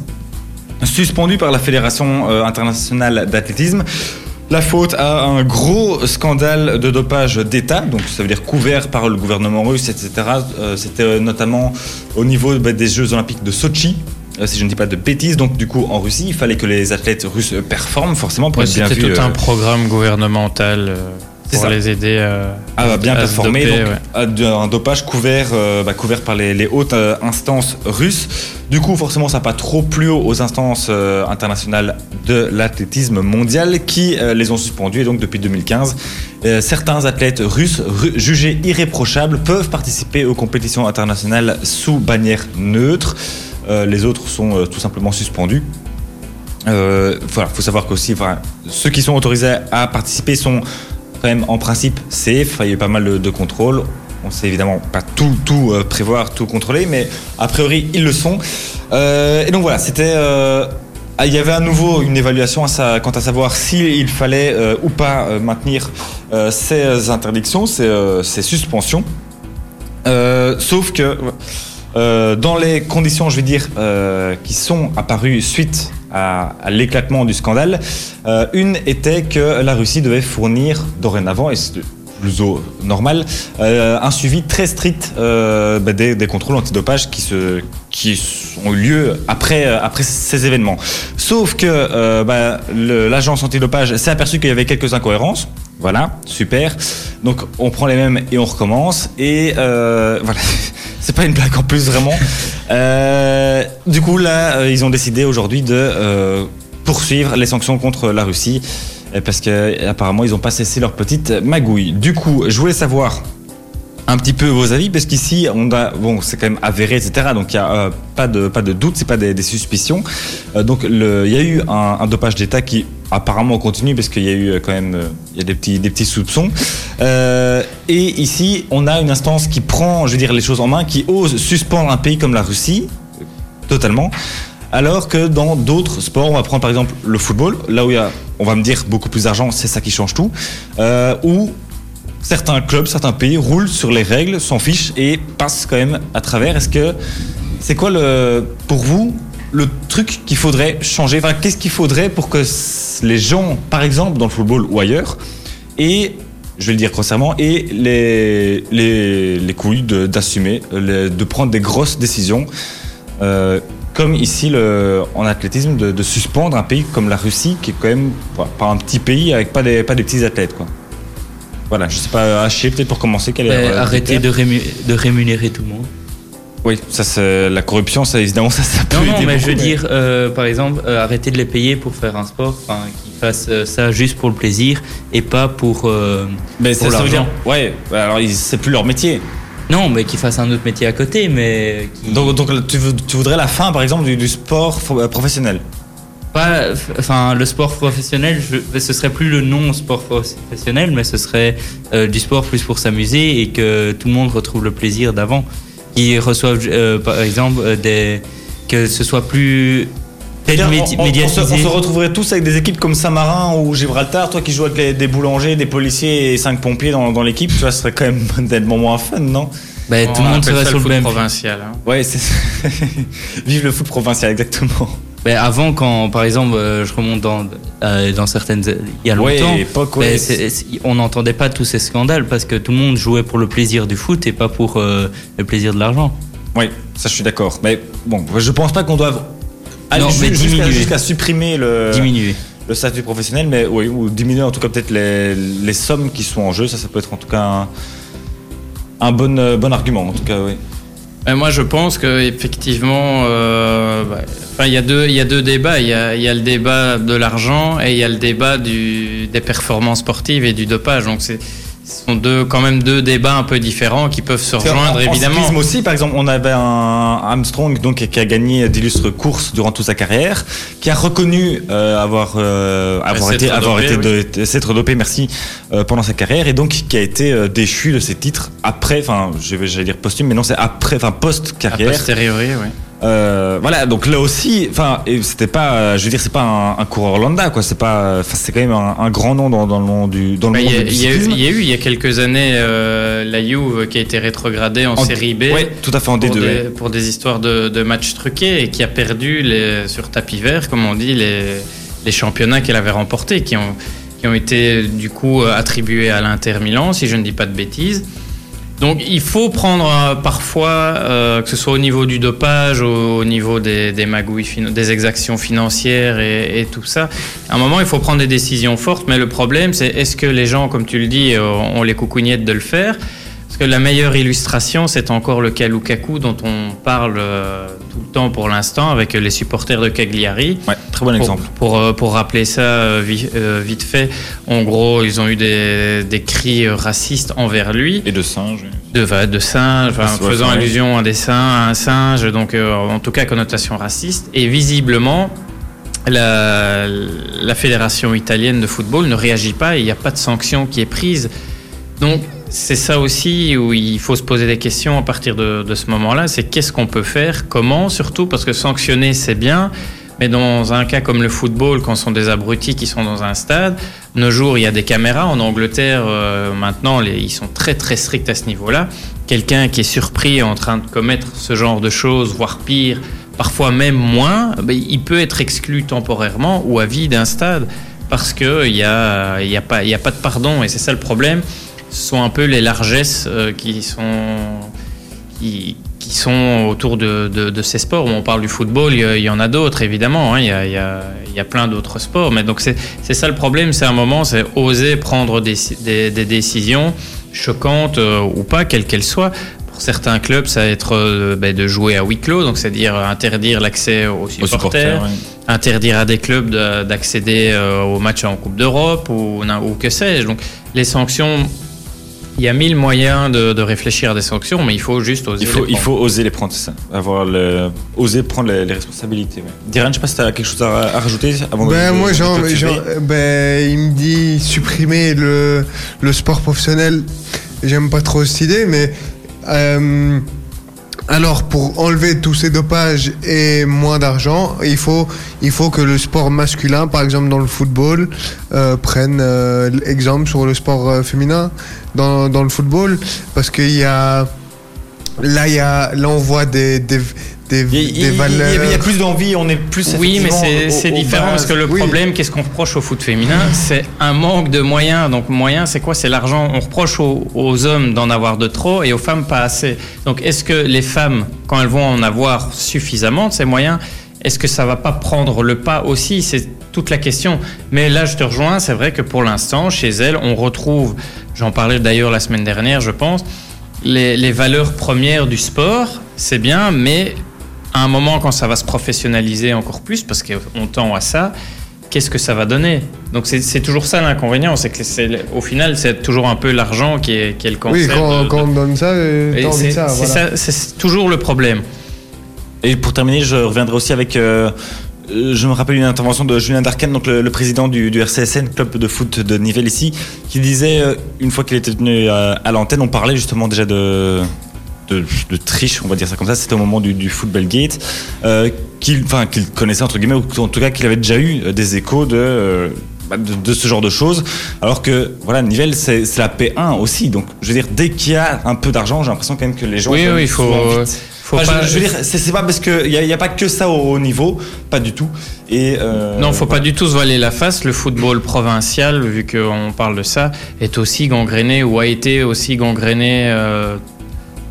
suspendue par la Fédération internationale d'athlétisme. La faute à un gros scandale de dopage d'État, donc ça veut dire couvert par le gouvernement russe, etc. Euh, C'était euh, notamment au niveau bah, des Jeux olympiques de Sochi, euh, si je ne dis pas de bêtises. Donc du coup, en Russie, il fallait que les athlètes russes performent forcément pour Ouais, être bien C'était tout euh, un programme gouvernemental pour les aider à, à bien à se performer, doper, donc ouais. à de- un dopage couvert, euh, bah, couvert par les, les hautes euh, instances russes. Du coup, forcément, ça n'a pas trop plu aux instances euh, internationales de l'athlétisme mondial qui euh, les ont suspendus. Et donc, depuis 2015, euh, certains athlètes russes ru- jugés irréprochables peuvent participer aux compétitions internationales sous bannière neutre. Euh, les autres sont euh, tout simplement suspendus. Euh, voilà, faut savoir qu'aussi, enfin, ceux qui sont autorisés à participer sont en principe safe. Il y a eu pas mal de, contrôles. On sait évidemment pas tout, tout euh, prévoir, tout contrôler, mais a priori ils le sont. Euh, et donc voilà, c'était. euh, ah, il y avait à nouveau une évaluation à sa- quant à savoir s'il fallait ou pas maintenir ces interdictions, ces, suspensions. Sauf que euh, dans les conditions, je vais dire, euh, qui sont apparues suite à, l'éclatement du scandale, euh, une était que la Russie devait fournir dorénavant, et c'est- plus normal, un suivi très strict bah, des, contrôles antidopage qui, se, qui ont eu lieu après, après ces événements. Sauf que bah, l'agence antidopage s'est aperçu qu'il y avait quelques incohérences. Voilà, super. Donc on prend les mêmes et on recommence. Et [LAUGHS] voilà, c'est pas une blague en plus vraiment. [LAUGHS] Euh, du coup là, euh, ils ont décidé aujourd'hui de euh, poursuivre les sanctions contre la Russie parce que apparemment ils n'ont pas cessé leur petite magouille. Du coup, je voulais savoir un petit peu vos avis parce qu'ici on a bon c'est quand même avéré etc donc il y a euh, pas de pas de doute c'est pas des, suspicions. Euh, donc il y a eu un, dopage d'État qui apparemment continue parce qu'il y a eu euh, quand même il y a des petits des petits soupçons. Et ici on a une instance qui prend je veux dire les choses en main qui ose suspendre un pays comme la Russie totalement alors que dans d'autres sports, on va prendre par exemple le football, là où il y a, on va me dire, beaucoup plus d'argent, c'est ça qui change tout, euh, certains clubs, certains pays roulent sur les règles, s'en fichent et passent quand même à travers. Est-ce que c'est quoi le, pour vous le truc qu'il faudrait changer? Qu'est-ce qu'il faudrait pour que les gens, par exemple dans le football ou ailleurs, et je vais le dire grossièrement, et les, les, les couilles d'assumer, de prendre des grosses décisions, euh, comme ici en athlétisme, de, suspendre un pays comme la Russie, qui est quand même pas, pas un petit pays avec pas des, pas des petits athlètes. Quoi? Voilà, je sais pas, Haché, peut-être pour commencer, quel est euh, arrêter de, rému- de rémunérer tout le monde. Oui, ça la corruption, ça évidemment ça, ça peut Non, non, mais je veux dire, euh, par exemple, euh, arrêter de les payer pour faire un sport, enfin, qu'ils fassent euh, ça juste pour le plaisir et pas pour. euh, Mais pour ça, ça veut dire, ouais, bah, alors c'est plus leur métier. Non, mais qu'ils fassent un autre métier à côté, mais. Donc, donc tu, voudrais la fin, par exemple, du, du sport euh, professionnel? Pas, enfin, le sport professionnel, je- ce serait plus le non sport professionnel, mais ce serait euh, du sport plus pour s'amuser et que tout le monde retrouve le plaisir d'avant. Qu'ils reçoivent, euh, par exemple, euh, des, que ce soit plus médi- on, on- on se, médiatisé. on se retrouverait tous avec des équipes comme Saint-Marin ou Gibraltar, toi qui joues avec les- des boulangers, des policiers et cinq pompiers dans, dans l'équipe, tu vois, ce serait quand même [LAUGHS] tellement moins fun, non? Ben, tout le On monde serait sur le foot même. provincial. hein. Ouais, [LAUGHS] Vive le foot provincial, exactement. Avant, quand par exemple, euh, je remonte dans, euh, dans certaines. Il y a Ouais, longtemps. ben, on n'entendait pas tous ces scandales parce que tout le monde jouait pour le plaisir du foot et pas pour euh, le plaisir de l'argent. Oui, ça je suis d'accord. Mais bon, je pense pas qu'on doive aller jusqu'à supprimer le, Diminuer. le statut professionnel, mais oui, ou diminuer en tout cas peut-être les, les sommes qui sont en jeu. Ça, ça peut être en tout cas un, un bon, euh, bon argument, en tout cas, oui. Moi, je pense que effectivement, euh, bah, il y a deux, débats. Il y a, le débat de l'argent et il y a le débat des performances sportives et du dopage. Sont deux, quand même deux débats un peu différents qui peuvent se rejoindre En- en évidemment. cyclisme aussi, par exemple, on avait un Armstrong donc, qui a gagné d'illustres courses durant toute sa carrière, qui a reconnu euh, avoir, euh, avoir été, avoir été de- s'être dopé, merci, euh, pendant sa carrière, et donc qui a été déchu de ses titres après, enfin, j'allais dire posthume, mais non, c'est après, enfin, A post-carrière. posteriori, oui. Euh, voilà, donc là aussi, enfin, c'était pas, je veux dire, c'est pas un, un coureur lambda, quoi. C'est pas, c'est quand même un, un grand nom dans, dans le monde du, dans le Bah, Il monde y, a- il y eu, il y a eu il y a quelques années euh, la Juve qui a été rétrogradée en, En- série B Ouais, tout à fait en pour, D2. des, ouais. pour des histoires de, de matchs truqués et qui a perdu les, sur tapis vert, comme on dit, les, les championnats qu'elle avait remportés, qui ont, qui ont été du coup attribués à l'Inter Milan, si je ne dis pas de bêtises. Donc il faut prendre euh, parfois, euh, que ce soit au niveau du dopage, au, au niveau des, magouilles, des exactions financières et, et tout ça. À un moment, il faut prendre des décisions fortes, mais le problème, c'est est-ce que les gens, comme tu le dis, euh, ont les coucougnettes de le faire? Parce que la meilleure illustration, c'est encore le cas dont on parle tout le temps pour l'instant avec les supporters de Cagliari. Ouais, très bon Pour, exemple. pour, euh, pour rappeler ça euh, euh, vite fait, en gros, ils ont eu des, des cris racistes envers lui Et de singe. de, de singe, enfin, c'est faisant vrai. allusion à des singes, à un singe, donc en tout cas connotation raciste. Et visiblement, la, la fédération italienne de football ne réagit pas et il n'y a pas de sanction qui est prise. Donc c'est ça aussi où il faut se poser des questions à partir de, ce moment-là. C'est qu'est-ce qu'on peut faire, comment, surtout parce que sanctionner c'est bien. Mais dans un cas comme le football, quand ce sont des abrutis qui sont dans un stade, nos jours, il y a des caméras. En Angleterre, euh, maintenant, ils sont très très stricts à ce niveau-là. Quelqu'un qui est surpris en train de commettre ce genre de choses, voire pire, parfois même moins, ben, il peut être exclu temporairement ou à vie d'un stade parce qu'il n'y a pas de pardon. Et c'est ça le problème. Sont un peu les largesses euh, qui sont qui, qui sont autour de, de- de ces sports. On parle du football, il y, en a d'autres évidemment. hein. Il, y a, il y a- il y a plein d'autres sports, mais donc c'est ça le problème. C'est un moment, c'est oser prendre des, des- des décisions choquantes euh, ou pas, quelles qu'elles soient. Pour certains clubs, ça va être euh, ben, de jouer à huis clos, donc c'est-à-dire interdire l'accès aux Aux supporters, interdire à des clubs de- d'accéder euh, aux matchs en Coupe d'Europe ou, ou que sais-je. Donc les sanctions, il y a mille moyens de, de réfléchir à des sanctions, mais il faut juste oser. Il faut, les il prendre. faut oser les prendre, c'est ça. Avoir le, oser prendre les, les responsabilités. Ouais. Diran, je sais pas si tu as quelque chose à, à rajouter avant de- Ben, de, moi, de genre, genre, euh, ben, il me dit supprimer le, le sport professionnel. J'aime pas trop cette idée, mais euh, alors pour enlever tous ces dopages et moins d'argent, il faut, que le sport masculin, par exemple dans le football, euh, prenne euh, l'exemple sur le sport euh, féminin dans, le football, parce qu'il y a là, y a là on voit des, des, Il des valeurs. il y a plus d'envie, on est plus. Oui, mais c'est différent parce que le oui. problème, qu'est-ce qu'on reproche au foot féminin [LAUGHS] C'est un manque de moyens. Donc, moyens, c'est quoi C'est l'argent. On reproche aux, aux hommes d'en avoir de trop et aux femmes pas assez. Donc, est-ce que les femmes, quand elles vont en avoir suffisamment de ces moyens, est-ce que ça va pas prendre le pas aussi C'est toute la question. Mais là, je te rejoins. C'est vrai que pour l'instant, chez elles, on retrouve, j'en parlais d'ailleurs la semaine dernière, je pense, les, les valeurs premières du sport, c'est bien, mais à un moment, quand ça va se professionnaliser encore plus, parce qu'on tend à ça, qu'est-ce que ça va donner? Donc c'est toujours ça l'inconvénient, c'est que c'est- au final, c'est toujours un peu l'argent qui est, qui est le cancer. Oui, quand, de- quand on donne ça, euh, c'est ça. c'est voilà. ça, c'est toujours le problème. Et pour terminer, je reviendrai aussi avec. euh, euh, je me rappelle une intervention de Julien Darken, donc le, le président du, du RCSN, club de foot de Nivelles ici, qui disait, une fois qu'il était venu à, à l'antenne, on parlait justement déjà de, de, de triche, on va dire ça comme ça, c'était au moment du, du football gate, euh, qu'il connaissait entre guillemets, ou en tout cas qu'il avait déjà eu euh, des échos de, euh, bah, de, de ce genre de choses, alors que voilà, Nivelles c'est la P1 aussi, donc je veux dire, dès qu'il y a un peu d'argent, j'ai l'impression quand même que les gens... Oui, oui, il faut- Enfin, pas- je, je veux dire, c'est c'est pas parce qu'il n'y a, y a pas que ça au haut niveau, pas du tout. Et, euh, Non, faut voilà. pas du tout se voiler la face. Le football provincial, vu qu'on parle de ça, est aussi gangréné ou a été aussi gangréné euh,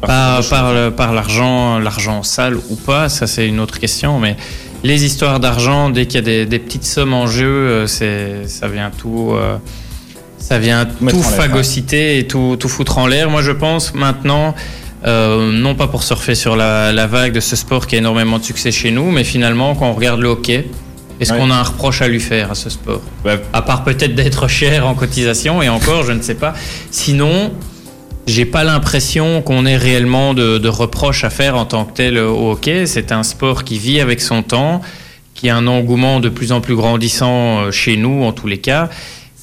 par, par, l'argent, l'argent sale ou pas. Ça, c'est une autre question. Mais les histoires d'argent, dès qu'il y a des, des petites sommes en jeu, euh, c'est, ça vient tout. euh, ça vient tout phagocyter et tout, tout foutre en l'air. Moi, je pense maintenant, euh, non pas pour surfer sur la, la vague de ce sport qui a énormément de succès chez nous, mais finalement, quand on regarde le hockey, est-ce Ouais. qu'on a un reproche à lui faire à ce sport? Ouais. À part peut-être d'être cher en cotisation, et encore, je ne sais pas. Sinon, j'ai pas l'impression qu'on ait réellement de, de reproches à faire en tant que tel au hockey. C'est un sport qui vit avec son temps, qui a un engouement de plus en plus grandissant euh, chez nous, en tous les cas.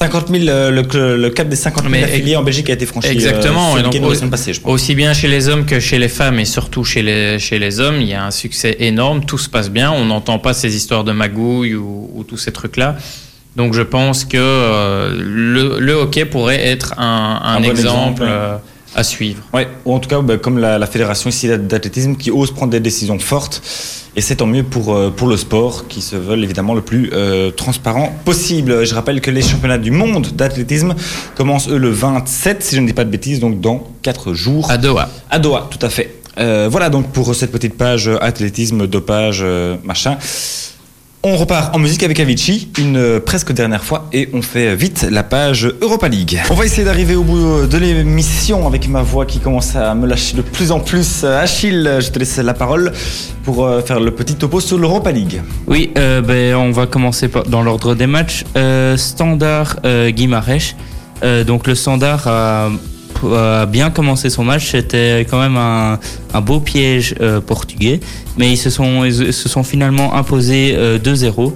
50 000, euh, le, le cap des 50 000 Mais affiliés en Belgique a été franchi. Exactement, Euh, donc, au- passée, je pense. Aussi bien chez les hommes que chez les femmes et surtout chez les, chez les hommes, il y a un succès énorme, tout se passe bien, on n'entend pas ces histoires de magouilles ou, ou tous ces trucs-là. Donc je pense que euh, le, le hockey pourrait être un, un Un bon exemple, euh, à suivre. Ouais, ou en tout cas, bah, comme la, la fédération ici d'athlétisme qui ose prendre des décisions fortes. Et c'est tant mieux pour, euh, pour le sport qui se veulent évidemment le plus euh, transparent possible. Je rappelle que les championnats du monde d'athlétisme commencent eux le 27, si je ne dis pas de bêtises, donc dans 4 jours. À Doha. À Doha, tout à fait. Euh, voilà donc pour cette petite page athlétisme, dopage, machin. On repart en musique avec Avicii, une euh, presque dernière fois, et on fait vite la page Europa League. On va essayer d'arriver au bout euh, de l'émission avec ma voix qui commence à me lâcher de plus en plus. Euh, Achille, je te laisse la parole pour euh, faire le petit topo sur l'Europa League. Oui, euh, ben, on va commencer dans l'ordre des matchs. Euh, standard euh, Guimarães. Euh, donc le Standard a, a bien commencé son match. C'était quand même un, un beau piège euh, portugais, mais ils se sont, ils se sont finalement imposés euh, 2-0,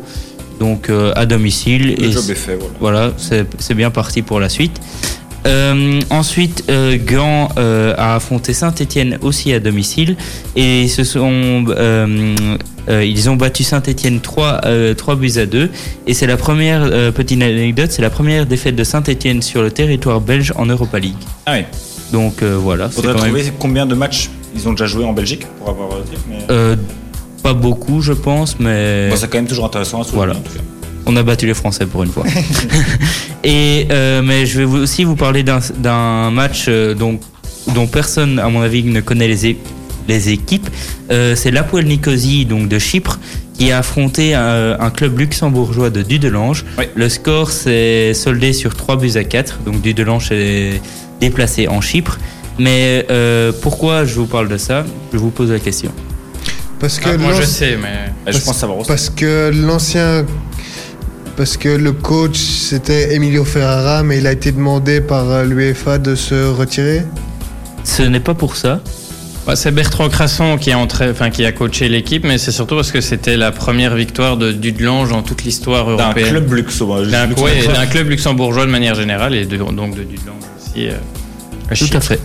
donc euh, à domicile. Et est fait, voilà. c'est bien parti pour la suite. Euh, ensuite, euh, Gand euh, a affronté Saint-Etienne aussi à domicile et ils se sont, euh, ils ont battu Saint-Etienne 3, euh, 3 buts à 2 et c'est la première petite anecdote, c'est la première défaite de Saint-Etienne sur le territoire belge en Europa League. Ah oui. Donc voilà, Faudrait quand même trouver combien de matchs ils ont déjà joué en Belgique pour avoir mais pas beaucoup, je pense, mais bon, c'est quand même toujours intéressant à souligner. Voilà. en tout cas. On a battu les Français pour une fois. [LAUGHS] Et euh, mais je vais aussi vous parler d'un match euh, dont, dont personne, à mon avis, ne connaît les, équipes. Euh, C'est l'Apoel Nicosie, donc de Chypre, qui a affronté un, un club luxembourgeois de Dudelange. Oui. Le score s'est soldé sur 3 buts à 4, donc Dudelange est déplacé en Chypre. Mais euh, pourquoi je vous parle de ça? Je vous pose la question. Parce que Ah, moi je sais, mais. Je pense savoir aussi. Parce que l'ancien. Parce que le coach c'était Emilio Ferrara, mais il a été demandé par euh, l'UEFA de se retirer. Ce n'est pas pour ça. Bah, c'est Bertrand Crasson qui a, entré, enfin, qui a coaché l'équipe, mais c'est surtout parce que c'était la première victoire de Dudelange dans toute l'histoire D'un européenne. club luxembourgeois. D'un luxembourgeois. ouais, d'un club luxembourgeois de manière générale et de- donc de Dudelange aussi. euh, Tout à fait.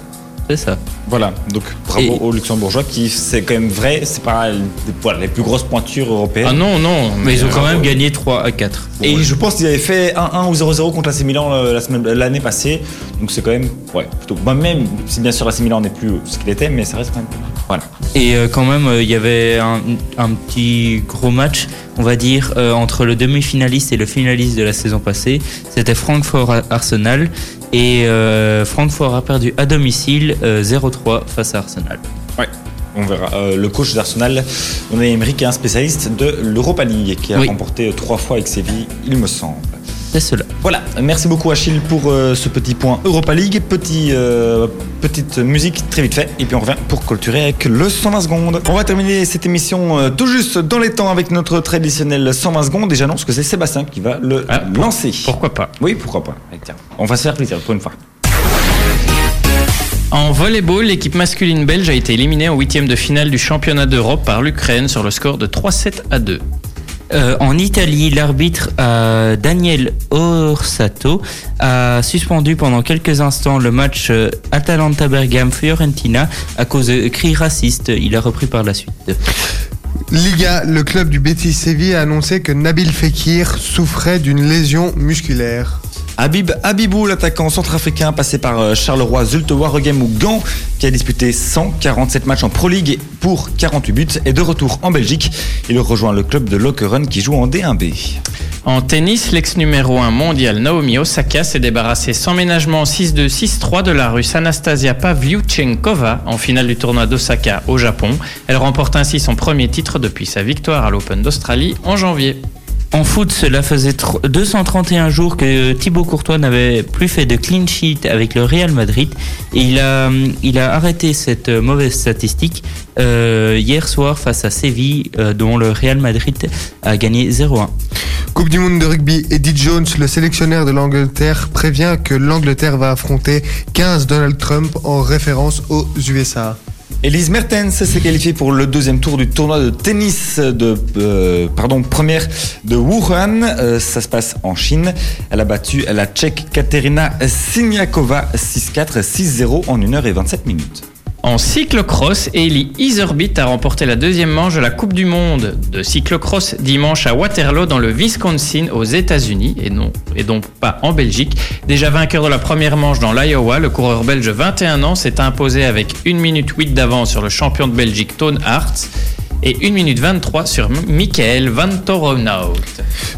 C'est ça. Voilà, donc bravo aux Luxembourgeois qui, c'est quand même vrai, c'est pas voilà, les plus grosses pointures européennes. Ah non, non, mais, ils ont quand même gagné 3 à 4. Et je pense qu'ils avaient fait 1-1 ou 0-0 contre l'AC Milan euh, l'année passée, donc c'est quand même, ouais, plutôt. Bah, même si bien sûr l'AC Milan n'est plus ce qu'il était, mais ça reste quand même. Voilà. Et euh, quand même, euh, il y avait un, un, petit gros match, on va dire, entre le demi-finaliste et le finaliste de la saison passée. C'était Francfort-Arsenal. Et Francfort a perdu à domicile 0-3 face à Arsenal. Ouais. On verra. Euh, le coach d'Arsenal, on Emery, est un spécialiste de l'Europa League, qui a remporté trois fois avec Séville, il me semble. C'est cela. Voilà, merci beaucoup Achille pour euh, ce petit point Europa League. Euh, petite musique très vite fait, et puis on revient pour clôturer avec le 120 secondes. On va terminer cette émission tout juste dans les temps avec notre traditionnel 120 secondes, et j'annonce que c'est Sébastien qui va le ah, lancer. Pourquoi pas Oui, pourquoi pas. On va se faire plaisir pour une fois. En volleyball, l'équipe masculine belge a été éliminée en huitième de finale du championnat d'Europe par l'Ukraine sur le score de 3-7 à 2. Euh, en Italie, l'arbitre euh, Daniel Orsato a suspendu pendant quelques instants le match euh, Atalanta-Bergame-Fiorentina à cause de cris racistes. Il a repris par la suite. Liga, le club du Betis Séville a annoncé que Nabil Fekir souffrait d'une lésion musculaire. Habib Habibou, l'attaquant centrafricain passé par euh, Charleroi, Zulte Waregem ou Gand, qui a disputé 147 matchs en Pro League pour 48 buts, est de retour en Belgique. Il rejoint le club de Lokeren qui joue en D1B. En tennis, l'ex numéro 1 mondial Naomi Osaka s'est débarrassée sans ménagement 6-2, 6-3 de la russe Anastasia Pavlyuchenkova en finale du tournoi d'Osaka au Japon. Elle remporte ainsi son premier titre depuis sa victoire à l'Open d'Australie en janvier. En foot, cela faisait tr- 231 jours que Thibaut Courtois n'avait plus fait de clean sheet avec le Real Madrid et il a, il a arrêté cette euh, mauvaise statistique euh, hier soir face à Séville euh, dont le Real Madrid a gagné 0-1. Coupe du monde de rugby, Eddie Jones, le sélectionneur de l'Angleterre, prévient que l'Angleterre va affronter 15 Donald Trump en référence aux USA. Elise Mertens s'est qualifiée pour le deuxième tour du tournoi de tennis de euh, pardon première de Wuhan. Euh, ça se passe en Chine. Elle a battu la Tchèque Katerina Siniakova 6-4 6-0 en 1h27 minutes. En cyclocross, Ellie Iserbyt a remporté la deuxième manche de la Coupe du Monde de cyclocross dimanche à Waterloo dans le Wisconsin aux États-Unis et, donc pas en Belgique. Déjà vainqueur de la première manche dans l'Iowa, le coureur belge de 21 ans s'est imposé avec 1 minute 8 d'avance sur le champion de Belgique Tone Hart et 1 minute 23 sur Michael Van Torenhout.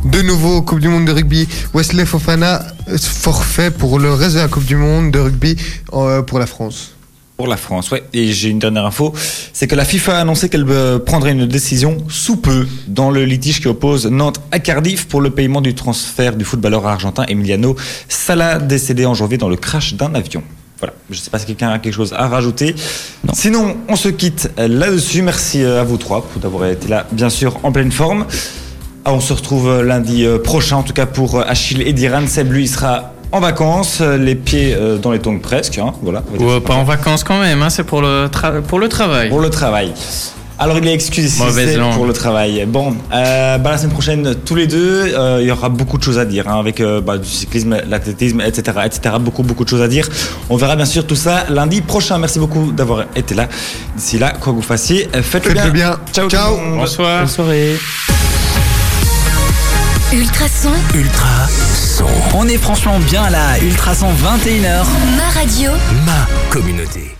De nouveau, Coupe du monde de rugby, Wesley Fofana euh, forfait pour le reste de la Coupe du monde de rugby euh, pour la France. Pour la France, ouais. Et j'ai une dernière info, c'est que la FIFA a annoncé qu'elle euh, prendrait une décision sous peu dans le litige qui oppose Nantes à Cardiff pour le paiement du transfert du footballeur argentin Emiliano Sala, décédé en janvier dans le crash d'un avion. Voilà, je ne sais pas si quelqu'un a quelque chose à rajouter. Sinon, on se quitte là-dessus. Merci euh, à vous trois pour d'avoir été là, bien sûr, en pleine forme. Ah, on se retrouve euh, lundi euh, prochain, en tout cas pour euh, Achille et Diran. Seb, lui, il sera en vacances, euh, les pieds euh, dans les tongs presque. hein, voilà. Ouais, pas en vacances quand même, hein, c'est pour le, pour le travail. pour le travail. Alors il est excusé si pour le travail. Bon, euh, bah, la semaine prochaine, tous les deux, euh, il y aura beaucoup de choses à dire hein, avec euh, bah, du cyclisme, l'athlétisme, etc., etc. Beaucoup, beaucoup de choses à dire. On verra bien sûr tout ça lundi prochain. Merci beaucoup d'avoir été là. D'ici là, quoi que vous fassiez, faites-le bien. bien. Ciao. Ciao. Bonsoir. Bonne soirée. Ultrason, Ultra son. On est franchement bien là, Ultrason 21h. ma radio. Ma communauté.